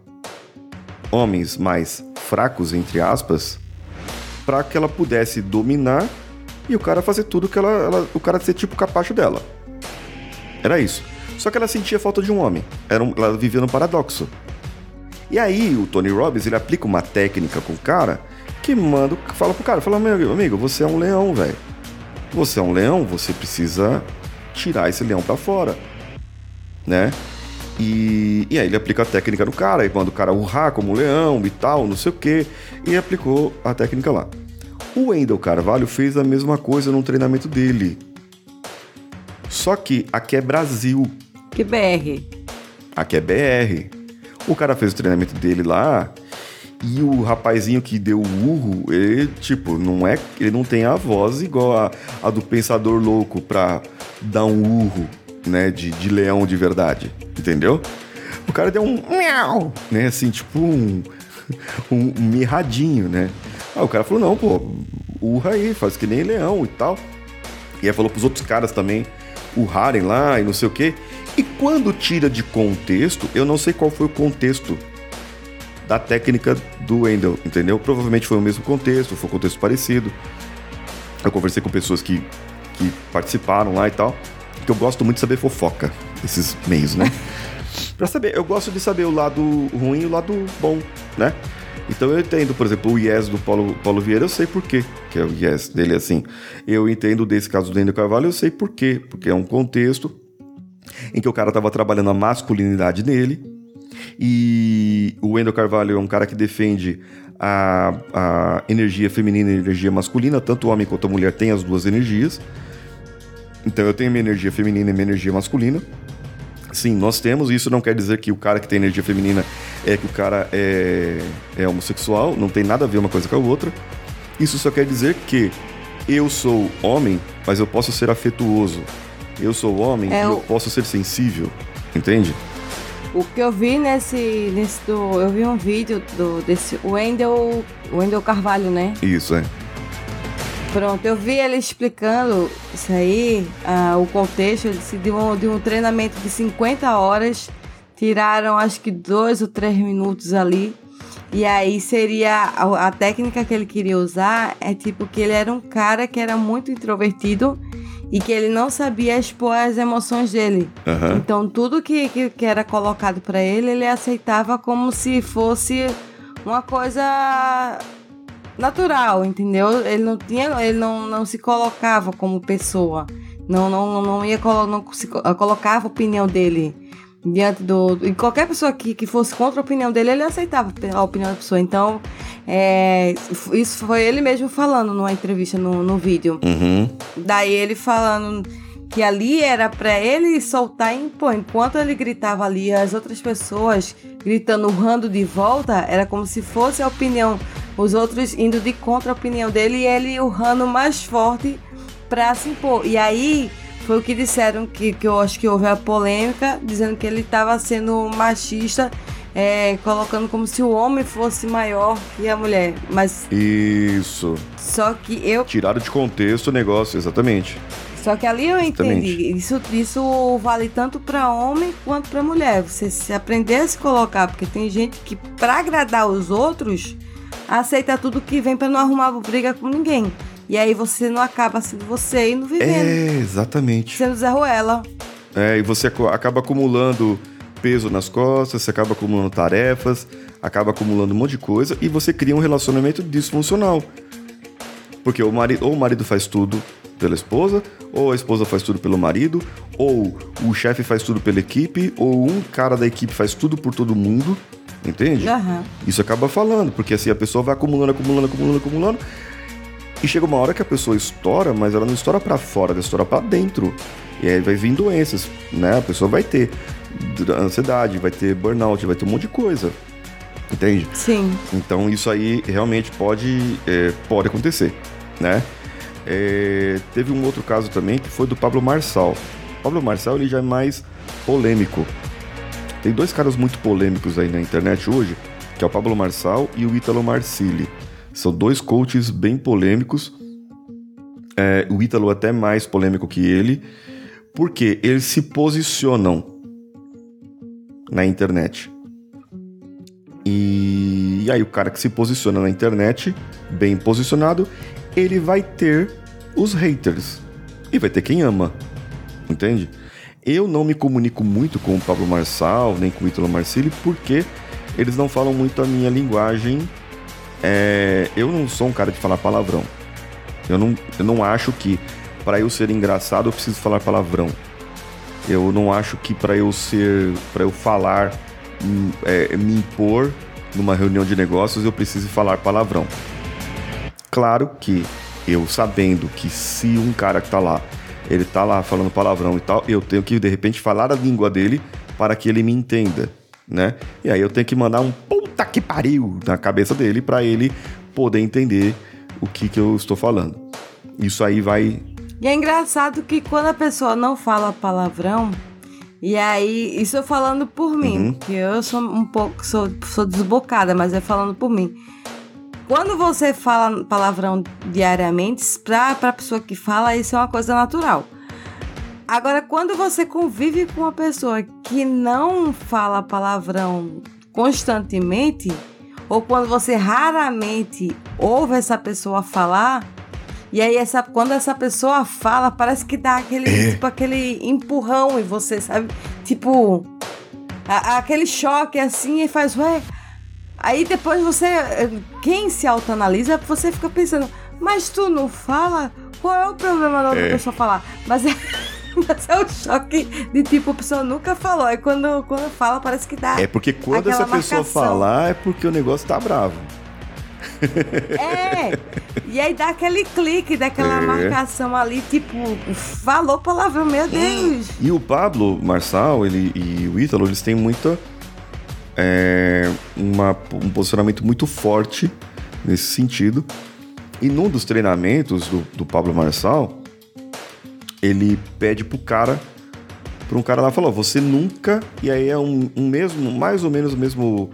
homens mais fracos, entre aspas, para que ela pudesse dominar e o cara fazer tudo que ela, ela, o cara ser tipo capacho dela. Era isso. Só que ela sentia falta de um homem. Era um, ela vivia no paradoxo. E aí o Tony Robbins ele aplica uma técnica com o cara que manda, fala pro cara, fala meu amigo, você é um leão, velho. Você é um leão, você precisa tirar esse leão para fora, né? E, e aí ele aplica a técnica no cara, e manda o cara urrar como um leão e tal, não sei o que, e aplicou a técnica lá. O Wendel Carvalho fez a mesma coisa no treinamento dele. Só que aqui é Brasil. Que BR. Aqui é BR. O cara fez o treinamento dele lá e o rapazinho que deu o urro, ele, tipo, não é. Ele não tem a voz igual a, a do pensador louco pra dar um urro, né? De, de leão de verdade. Entendeu? O cara deu um miau, né? Assim, tipo um, um, mirradinho, né? Aí o cara falou, não, pô, urra aí, faz que nem leão e tal. E aí falou pros outros caras também urrarem lá e não sei o quê. E quando tira de contexto, eu não sei qual foi o contexto da técnica do Wendell, entendeu? Provavelmente foi o mesmo contexto, foi um contexto parecido. Eu conversei com pessoas que, que participaram lá e tal. Que eu gosto muito de saber fofoca, esses meios, né? pra saber, eu gosto de saber o lado ruim e o lado bom, né? Então eu entendo, por exemplo, o yes do Paulo, Paulo Vieira, eu sei por quê, que é o yes dele assim. Eu entendo desse caso do Daniel Carvalho, eu sei por quê, porque é um contexto em que o cara estava trabalhando a masculinidade nele, e o Wendel Carvalho é um cara que defende a, a energia feminina e a energia masculina, tanto o homem quanto a mulher tem as duas energias. Então eu tenho minha energia feminina e minha energia masculina. Sim, nós temos. Isso não quer dizer que o cara que tem energia feminina é que o cara é, é homossexual. Não tem nada a ver uma coisa com a outra. Isso só quer dizer que eu sou homem, mas eu posso ser afetuoso. Eu sou homem é, e eu posso ser sensível. Entende? O que eu vi nesse, nesse do, eu vi um vídeo do desse Wendel, Wendel Carvalho, né? Isso é. Pronto, eu vi ele explicando isso aí, uh, o contexto de um, de um treinamento de 50 horas. Tiraram acho que dois ou três minutos ali. E aí seria a, a, técnica que ele queria usar é tipo que ele era um cara que era muito introvertido e que ele não sabia expor as emoções dele. Uhum. Então tudo que, que, que era colocado para ele, ele aceitava como se fosse uma coisa natural, entendeu? Ele não tinha, ele não, não se colocava como pessoa, não não não ia não se, colocava a opinião dele diante do e qualquer pessoa que, que fosse contra a opinião dele, ele aceitava a opinião da pessoa. Então, é, isso foi ele mesmo falando numa entrevista no, no vídeo. Uhum. Daí ele falando que ali era para ele soltar em, pô, enquanto ele gritava ali, as outras pessoas gritando, urrando de volta, era como se fosse a opinião os outros indo de contra a opinião dele e ele urrando mais forte para se impor. E aí foi o que disseram que, que eu acho que houve a polêmica, dizendo que ele estava sendo machista, é, colocando como se o homem fosse maior que a mulher. Mas. Isso. Só que eu. Tiraram de contexto o negócio, exatamente. Só que ali eu entendi. Isso, isso vale tanto para homem quanto para mulher. Você se aprender a se colocar, porque tem gente que, para agradar os outros, aceita tudo que vem para não arrumar briga com ninguém. E aí você não acaba sendo você e não vivendo. É, exatamente. Sendo Zé Ruela. É, e você acaba acumulando peso nas costas, você acaba acumulando tarefas, acaba acumulando um monte de coisa e você cria um relacionamento disfuncional. Porque o marido, ou o marido faz tudo pela esposa, ou a esposa faz tudo pelo marido, ou o chefe faz tudo pela equipe, ou um cara da equipe faz tudo por todo mundo, entende? Aham. Isso acaba falando, porque assim a pessoa vai acumulando, acumulando, acumulando, acumulando. E chega uma hora que a pessoa estoura, mas ela não estoura pra fora, ela estoura pra dentro. E aí vai vir doenças, né? A pessoa vai ter ansiedade, vai ter burnout, vai ter um monte de coisa. Entende? Sim. Então isso aí realmente pode, é, pode acontecer, né? É, teve um outro caso também que foi do Pablo Marçal. O Pablo Marçal ele já é mais polêmico. Tem dois caras muito polêmicos aí na internet hoje, que é o Pablo Marçal e o Ítalo Marcilli. São dois coaches bem polêmicos. É, o Ítalo até mais polêmico que ele, porque eles se posicionam na internet. E, e aí o cara que se posiciona na internet, bem posicionado, ele vai ter os haters. E vai ter quem ama. Entende? Eu não me comunico muito com o Pablo Marçal, nem com o Ítalo Marcilli, porque eles não falam muito a minha linguagem. É, eu não sou um cara de falar palavrão. Eu não, eu não acho que para eu ser engraçado eu preciso falar palavrão. Eu não acho que para eu ser, para eu falar, hum, é, me impor numa reunião de negócios eu preciso falar palavrão. Claro que eu sabendo que se um cara que tá lá, ele tá lá falando palavrão e tal, eu tenho que de repente falar a língua dele para que ele me entenda, né? E aí eu tenho que mandar um puta que pariu na cabeça dele para ele poder entender o que que eu estou falando. Isso aí vai E é engraçado que quando a pessoa não fala palavrão, e aí, isso eu falando por mim, que eu sou um pouco, sou, sou desbocada, mas é falando por mim. Quando você fala palavrão diariamente, pra, pra pessoa que fala, isso é uma coisa natural. Agora, quando você convive com uma pessoa que não fala palavrão constantemente, ou quando você raramente ouve essa pessoa falar, e aí essa, quando essa pessoa fala, parece que dá aquele, tipo, aquele empurrão em você, sabe? Tipo, a- aquele choque assim e faz, ué. Aí depois você, quem se autoanalisa, você fica pensando, mas tu não fala? Qual é o problema da outra É. pessoa falar? Mas é, mas é o choque de tipo, a pessoa nunca falou. Aí quando, quando fala, parece que dá. É porque quando essa pessoa marcação. falar é porque o negócio tá bravo. É! E aí dá aquele clique, daquela É. marcação ali, tipo, falou palavrão, meu Deus! E o Pablo Marçal ele, e o Ítalo, eles têm muita. é, uma- um posicionamento muito forte nesse sentido. E num dos treinamentos do, do Pablo Marçal, ele pede pro cara. Pra um cara lá falou, você nunca. E aí é um, um mesmo, mais ou menos o mesmo,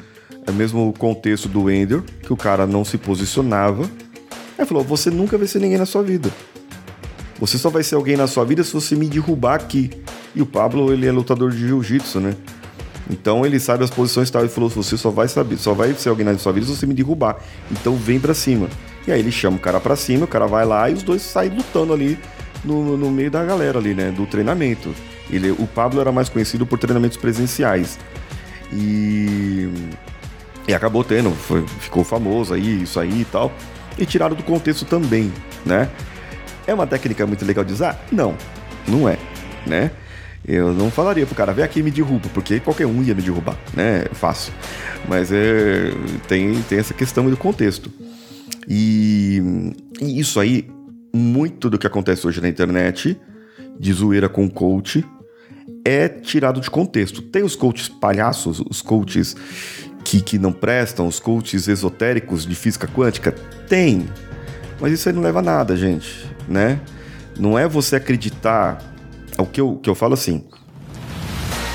é mesmo contexto do Ender, que o cara não se posicionava. Aí falou, você nunca vai ser ninguém na sua vida. Você só vai ser alguém na sua vida se você me derrubar aqui. E o Pablo, ele é lutador de jiu-jitsu, né? Então ele sabe as posições e tal. Ele falou: você só vai saber, só vai ser alguém na sua vida se você me derrubar. Então vem pra cima. E aí ele chama o cara pra cima, o cara vai lá e os dois saem lutando ali no, no meio da galera ali, né? Do treinamento. Ele, o Pablo era mais conhecido por treinamentos presenciais. E. E acabou tendo, foi- ficou famoso aí, isso aí e tal. E tiraram do contexto também, né? É uma técnica muito legal de usar? Não, não é, né? Eu não falaria pro cara, vem aqui e me derruba, porque qualquer um ia me derrubar, né? É fácil. Mas é, tem, tem essa questão do contexto. E, e isso aí, muito do que acontece hoje na internet, de zoeira com coach, é tirado de contexto. Tem os coaches palhaços, os coaches que, que não prestam, os coaches esotéricos de física quântica? Tem. Mas isso aí não leva a nada, gente, né? Não é você acreditar. O que eu, que eu falo assim.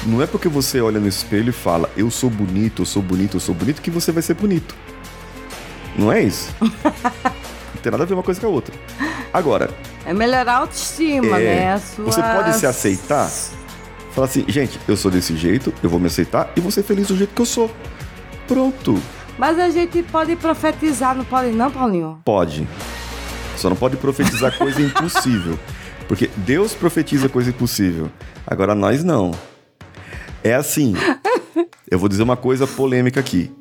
Não é porque você olha no espelho e fala, eu sou bonito, eu sou bonito, eu sou bonito, que você vai ser bonito. Não é isso. não tem nada a ver uma coisa com a outra. Agora, É melhorar a autoestima, É, né? A sua... você pode se aceitar? Fala assim, gente, eu sou desse jeito, eu vou me aceitar e vou ser feliz do jeito que eu sou. Pronto. Mas a gente pode profetizar, não pode não, Paulinho? Pode. Só não pode profetizar coisa impossível. Porque Deus profetiza coisa impossível. Agora nós não. É assim. Eu vou dizer uma coisa polêmica aqui.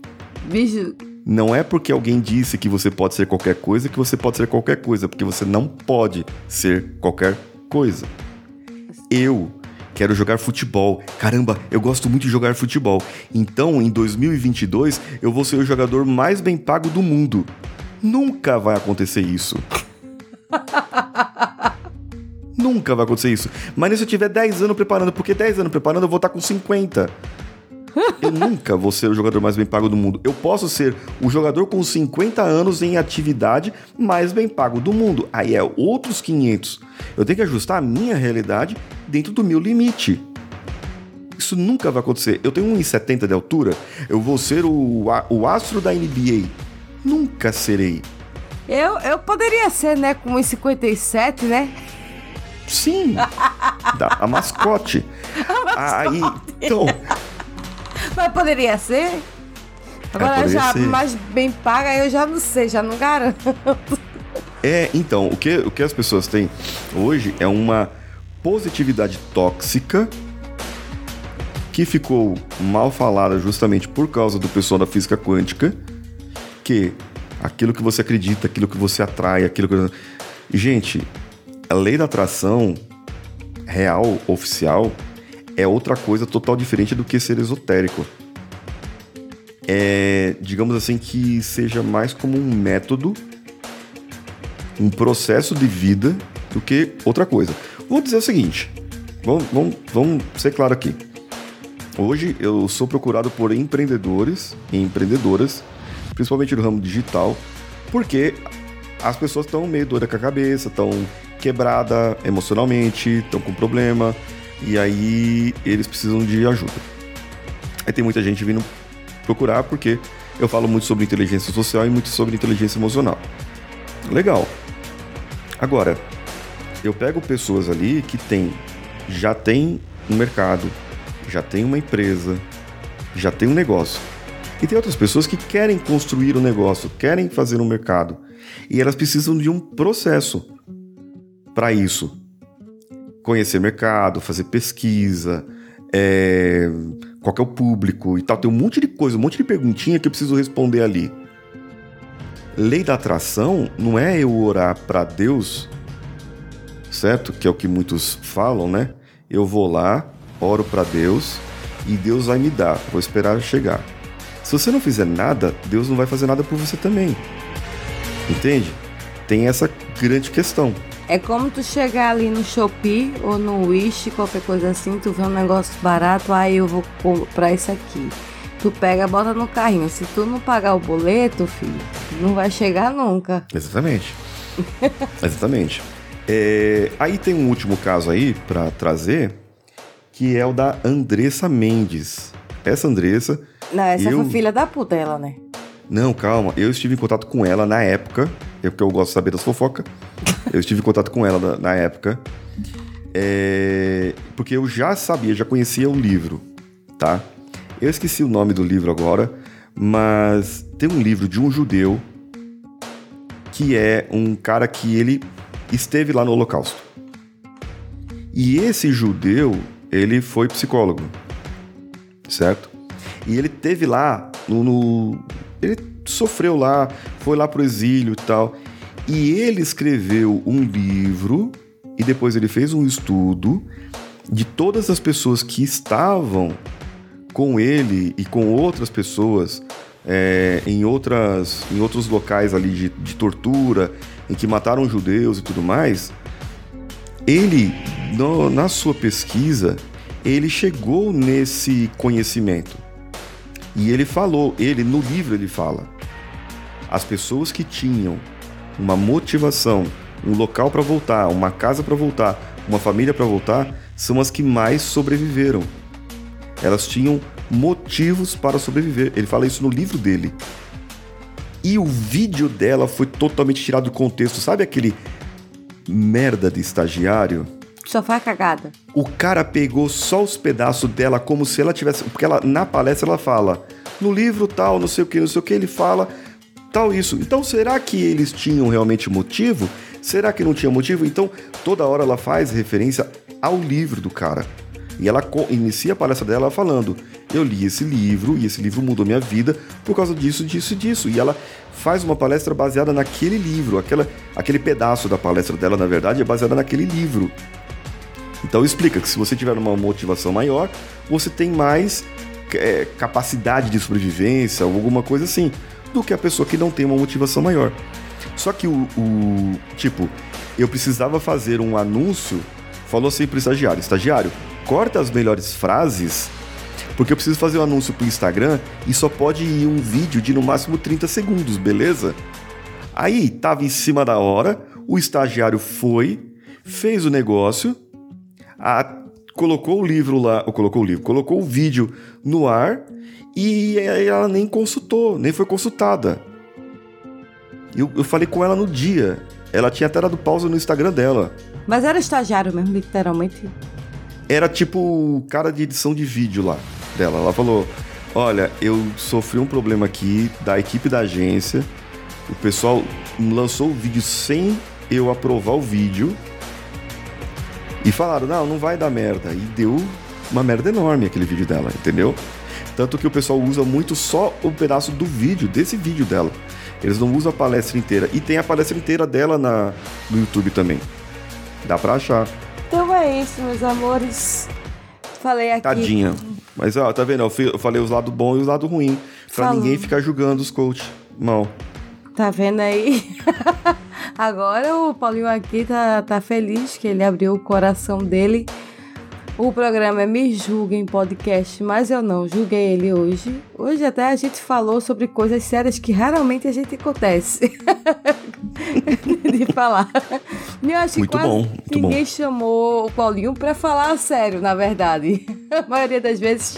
Bicho, Não é porque alguém disse que você pode ser qualquer coisa que você pode ser qualquer coisa, porque você não pode ser qualquer coisa. Eu quero jogar futebol. Caramba, eu gosto muito de jogar futebol. Então, em 2022, eu vou ser o jogador mais bem pago do mundo. Nunca vai acontecer isso. Nunca vai acontecer isso. Mas se eu tiver 10 anos preparando, porque 10 anos preparando eu vou estar com 50. Eu nunca vou ser o jogador mais bem pago do mundo. Eu posso ser o jogador com 50 anos em atividade mais bem pago do mundo. Aí é outros 500. Eu tenho que ajustar a minha realidade dentro do meu limite. Isso nunca vai acontecer. Eu tenho 1,70 de altura. Eu vou ser o, a- o astro da NBA. Nunca serei. eu, eu poderia ser, né, com 1,57, né? Sim. Da- a mascote. Aí, então, Mas poderia ser. Agora poderia já ser. mais bem paga, eu já não sei, já não garanto. É, então, o que, o que as pessoas têm hoje é uma positividade tóxica que ficou mal falada justamente por causa do pessoal da física quântica, que aquilo que você acredita, aquilo que você atrai, aquilo que... Gente, a lei da atração real, oficial, é outra coisa total diferente do que ser esotérico. É, digamos assim, que seja mais como um método um processo de vida do que outra coisa. Vou dizer o seguinte: vamos, vamos, vamos ser claro aqui. Hoje eu sou procurado por empreendedores e empreendedoras, principalmente no ramo digital, porque as pessoas estão meio doidas com a cabeça, estão quebrada emocionalmente, estão com problema, e aí eles precisam de ajuda. Aí tem muita gente vindo procurar porque eu falo muito sobre inteligência social e muito sobre inteligência emocional. Legal. Agora, eu pego pessoas ali que tem, já tem um mercado, já tem uma empresa, já tem um negócio. E tem outras pessoas que querem construir um negócio, querem fazer um mercado. E elas precisam de um processo para isso. Conhecer mercado, fazer pesquisa, é, qual é o público e tal. Tem um monte de coisa, um monte de perguntinha que eu preciso responder ali. Lei da atração não é eu orar para Deus, certo? Que é o que muitos falam, né? Eu vou lá, oro para Deus e Deus vai me dar. Vou esperar chegar. Se você não fizer nada, Deus não vai fazer nada por você também. Entende? Tem essa grande questão. É como tu chegar ali no Shopee ou no Wish, qualquer coisa assim, tu vê um negócio barato, aí eu vou comprar isso aqui. Tu pega, bota no carrinho. Se tu não pagar o boleto, filho, não vai chegar nunca. Exatamente. Exatamente. É, aí tem um último caso aí para trazer, que é o da Andressa Mendes. Essa Andressa. Não, essa eu... foi filha da puta, ela, né? Não, calma. Eu estive em contato com ela na época, é porque eu gosto de saber das fofocas. Eu estive em contato com ela na, na época. É, porque eu já sabia, já conhecia o livro, tá? Eu esqueci o nome do livro agora, mas tem um livro de um judeu que é um cara que ele esteve lá no Holocausto. E esse judeu, ele foi psicólogo, certo? E ele teve lá no, no ele sofreu lá, foi lá pro exílio e tal. E ele escreveu um livro e depois ele fez um estudo de todas as pessoas que estavam com ele e com outras pessoas é, em, outras, em outros locais ali de, de tortura, em que mataram judeus e tudo mais. Ele, no, na sua pesquisa, ele chegou nesse conhecimento. E ele falou, ele no livro ele fala, as pessoas que tinham uma motivação, um local para voltar, uma casa para voltar, uma família para voltar, são as que mais sobreviveram. Elas tinham motivos para sobreviver. Ele fala isso no livro dele. E o vídeo dela foi totalmente tirado do contexto. Sabe aquele merda de estagiário? Só faz cagada. O cara pegou só os pedaços dela como se ela tivesse. Porque ela, na palestra ela fala. No livro tal, não sei o que, não sei o que, ele fala tal isso. Então será que eles tinham realmente motivo? Será que não tinha motivo? Então, toda hora ela faz referência ao livro do cara. E ela inicia a palestra dela falando: Eu li esse livro e esse livro mudou minha vida por causa disso, disso e disso. E ela faz uma palestra baseada naquele livro. Aquela, aquele pedaço da palestra dela, na verdade, é baseada naquele livro. Então explica que se você tiver uma motivação maior, você tem mais é, capacidade de sobrevivência ou alguma coisa assim, do que a pessoa que não tem uma motivação maior. Só que o, o tipo, eu precisava fazer um anúncio, falou assim pro estagiário, estagiário, corta as melhores frases, porque eu preciso fazer um anúncio pro Instagram e só pode ir um vídeo de no máximo 30 segundos, beleza? Aí tava em cima da hora, o estagiário foi, fez o negócio, a, colocou o livro lá, ou colocou o livro, colocou o vídeo no ar e ela nem consultou, nem foi consultada. Eu, eu falei com ela no dia. Ela tinha até dado pausa no Instagram dela. Mas era estagiário mesmo, literalmente. Era tipo o cara de edição de vídeo lá dela. Ela falou: Olha, eu sofri um problema aqui da equipe da agência. O pessoal lançou o vídeo sem eu aprovar o vídeo. E falaram: Não, não vai dar merda. E deu uma merda enorme aquele vídeo dela, entendeu? Tanto que o pessoal usa muito só o pedaço do vídeo, desse vídeo dela. Eles não usam a palestra inteira. E tem a palestra inteira dela na, no YouTube também. Dá pra achar. Então é isso, meus amores. Falei aqui. Tadinha. Mas ó, tá vendo? Eu falei os lados bons e os lados ruins. Pra Falou. ninguém ficar julgando os coach mal. Tá vendo aí? Agora o Paulinho aqui tá, tá feliz que ele abriu o coração dele o programa é Me Julguem Podcast, mas eu não julguei ele hoje. Hoje até a gente falou sobre coisas sérias que raramente a gente acontece de falar. E eu acho muito que bom, muito ninguém bom. chamou o Paulinho para falar sério, na verdade. A maioria das vezes.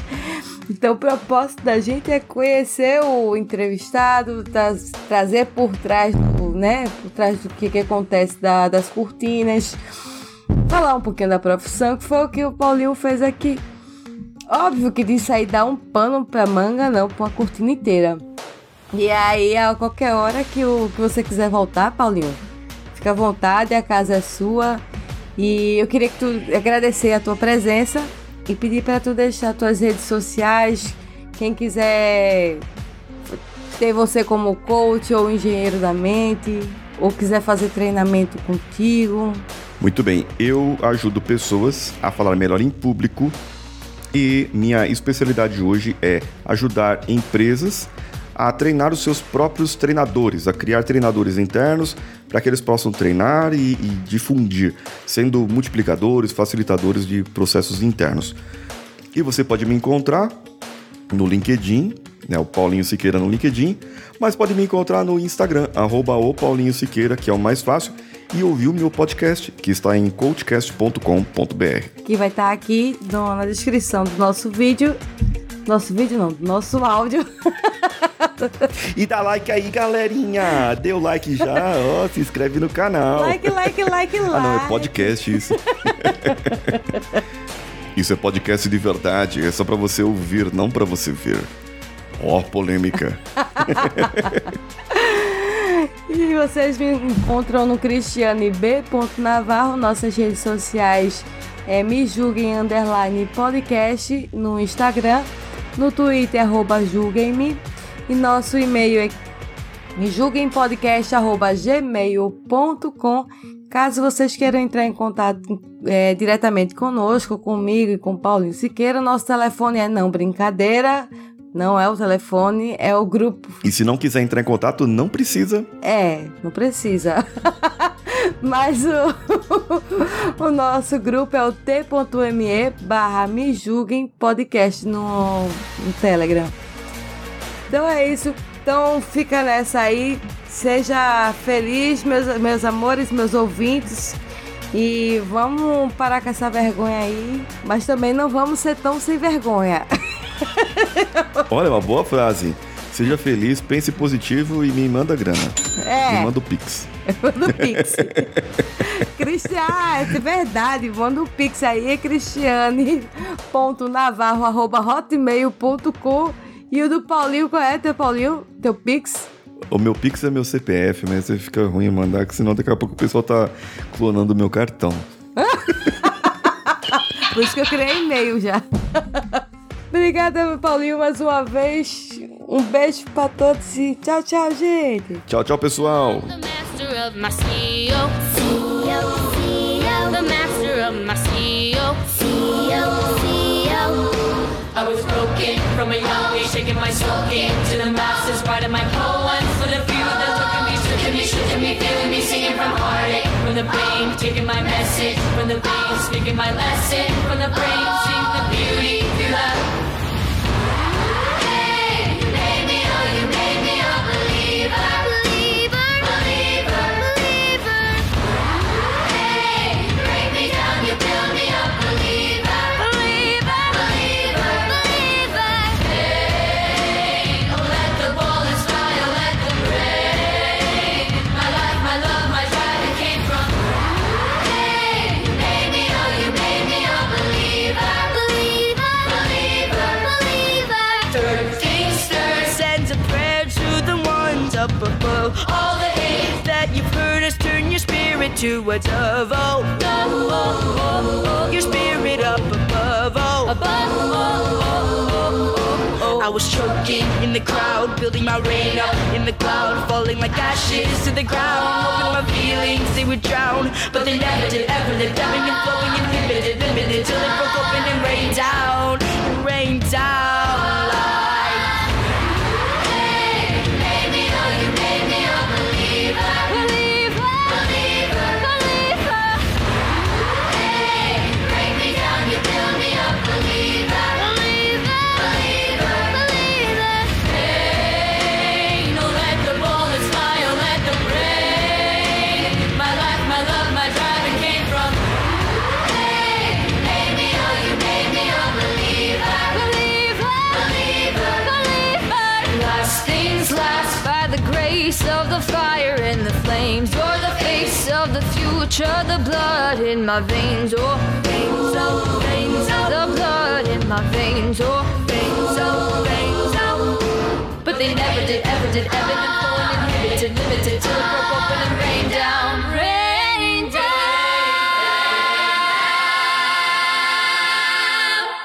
Então, o propósito da gente é conhecer o entrevistado, tra trazer por trás, do, né, por trás do que, que acontece da, das cortinas falar um pouquinho da profissão, que foi o que o Paulinho fez aqui. Óbvio que disso aí dá um pano pra manga, não, pra uma cortina inteira. E aí, a qualquer hora que, o, que você quiser voltar, Paulinho, fica à vontade, a casa é sua. E eu queria que tu agradecer a tua presença e pedir para tu deixar tuas redes sociais. Quem quiser ter você como coach ou engenheiro da mente, ou quiser fazer treinamento contigo, muito bem, eu ajudo pessoas a falar melhor em público e minha especialidade hoje é ajudar empresas a treinar os seus próprios treinadores, a criar treinadores internos para que eles possam treinar e, e, difundir, sendo multiplicadores, facilitadores de processos internos. E você pode me encontrar no LinkedIn, né, o Paulinho Siqueira no LinkedIn, mas pode me encontrar no Instagram, arroba o Paulinho Siqueira, que é o mais fácil e ouvir o meu podcast, que está em coachcast.com.br. Que vai estar aqui na descrição do nosso vídeo. Nosso vídeo não, nosso áudio. e dá like aí, galerinha! Deu like já, ó, se inscreve no canal. Like, like, like, like. Ah, não, é podcast isso. isso é podcast de verdade, é só para você ouvir, não para você ver. Ó, oh, polêmica. E vocês me encontram no Cristiane B. Navarro, nossas redes sociais é Me Julguem Underline Podcast no Instagram, no Twitter, arroba julguem-me, e nosso e-mail é mejulguempodcast.gmail.com Caso vocês queiram entrar em contato é, diretamente conosco, comigo e com Paulinho Siqueira, nosso telefone é não brincadeira não é o telefone, é o grupo. E se não quiser entrar em contato, não precisa. É, não precisa. Mas o, o nosso grupo é o t.me barra me julguem podcast no, no Telegram. Então é isso. Então fica nessa aí. Seja feliz, meus, meus amores, meus ouvintes. E vamos parar com essa vergonha aí. Mas também não vamos ser tão sem vergonha. Olha, uma boa frase. Seja feliz, pense positivo e me manda grana. É. Me manda o Pix. Manda o Pix. Cristiane, é verdade. Manda o Pix aí, é cristiane.navarro.hotmail.com E o do Paulinho, qual é teu Paulinho? Teu Pix? O meu Pix é meu CPF, mas você fica ruim mandar, que senão daqui a pouco o pessoal tá clonando o meu cartão. Por isso que eu criei e-mail já. Obrigada, Paulinho, mais uma vez. Um beijo pra todos e tchau, tchau, gente. Tchau, tchau, pessoal. The master of my CEO. CEO, CEO. The master of my CEO. CEO, CEO. I was broken from a young age, taking my soul into the masses, writing my poems for the few that look at me, shook at me, shook at me, feeling me, singing from heartache, from the pain, taking my message, from the vein, speaking my lesson, from the brain, seeing the beauty Viva! To a dove. Oh, oh, oh, oh, your spirit up above. Oh, above. I was choking in the crowd, building my rain up in the cloud, falling like ashes to the ground. Hoping my feelings they would drown, but they never did. Ever lived, ebbing and flowing, inhibited, limited, till it broke open and rained down, and rained down future, the blood in my veins. Oh, veins, oh, veins, oh, the blood in my veins. Oh, veins, oh, veins, oh. But they never did, ever did, ever did, flowing inhibited, limited, till it broke open and rained down.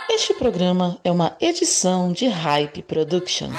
Este programa é uma edição de Hype Productions.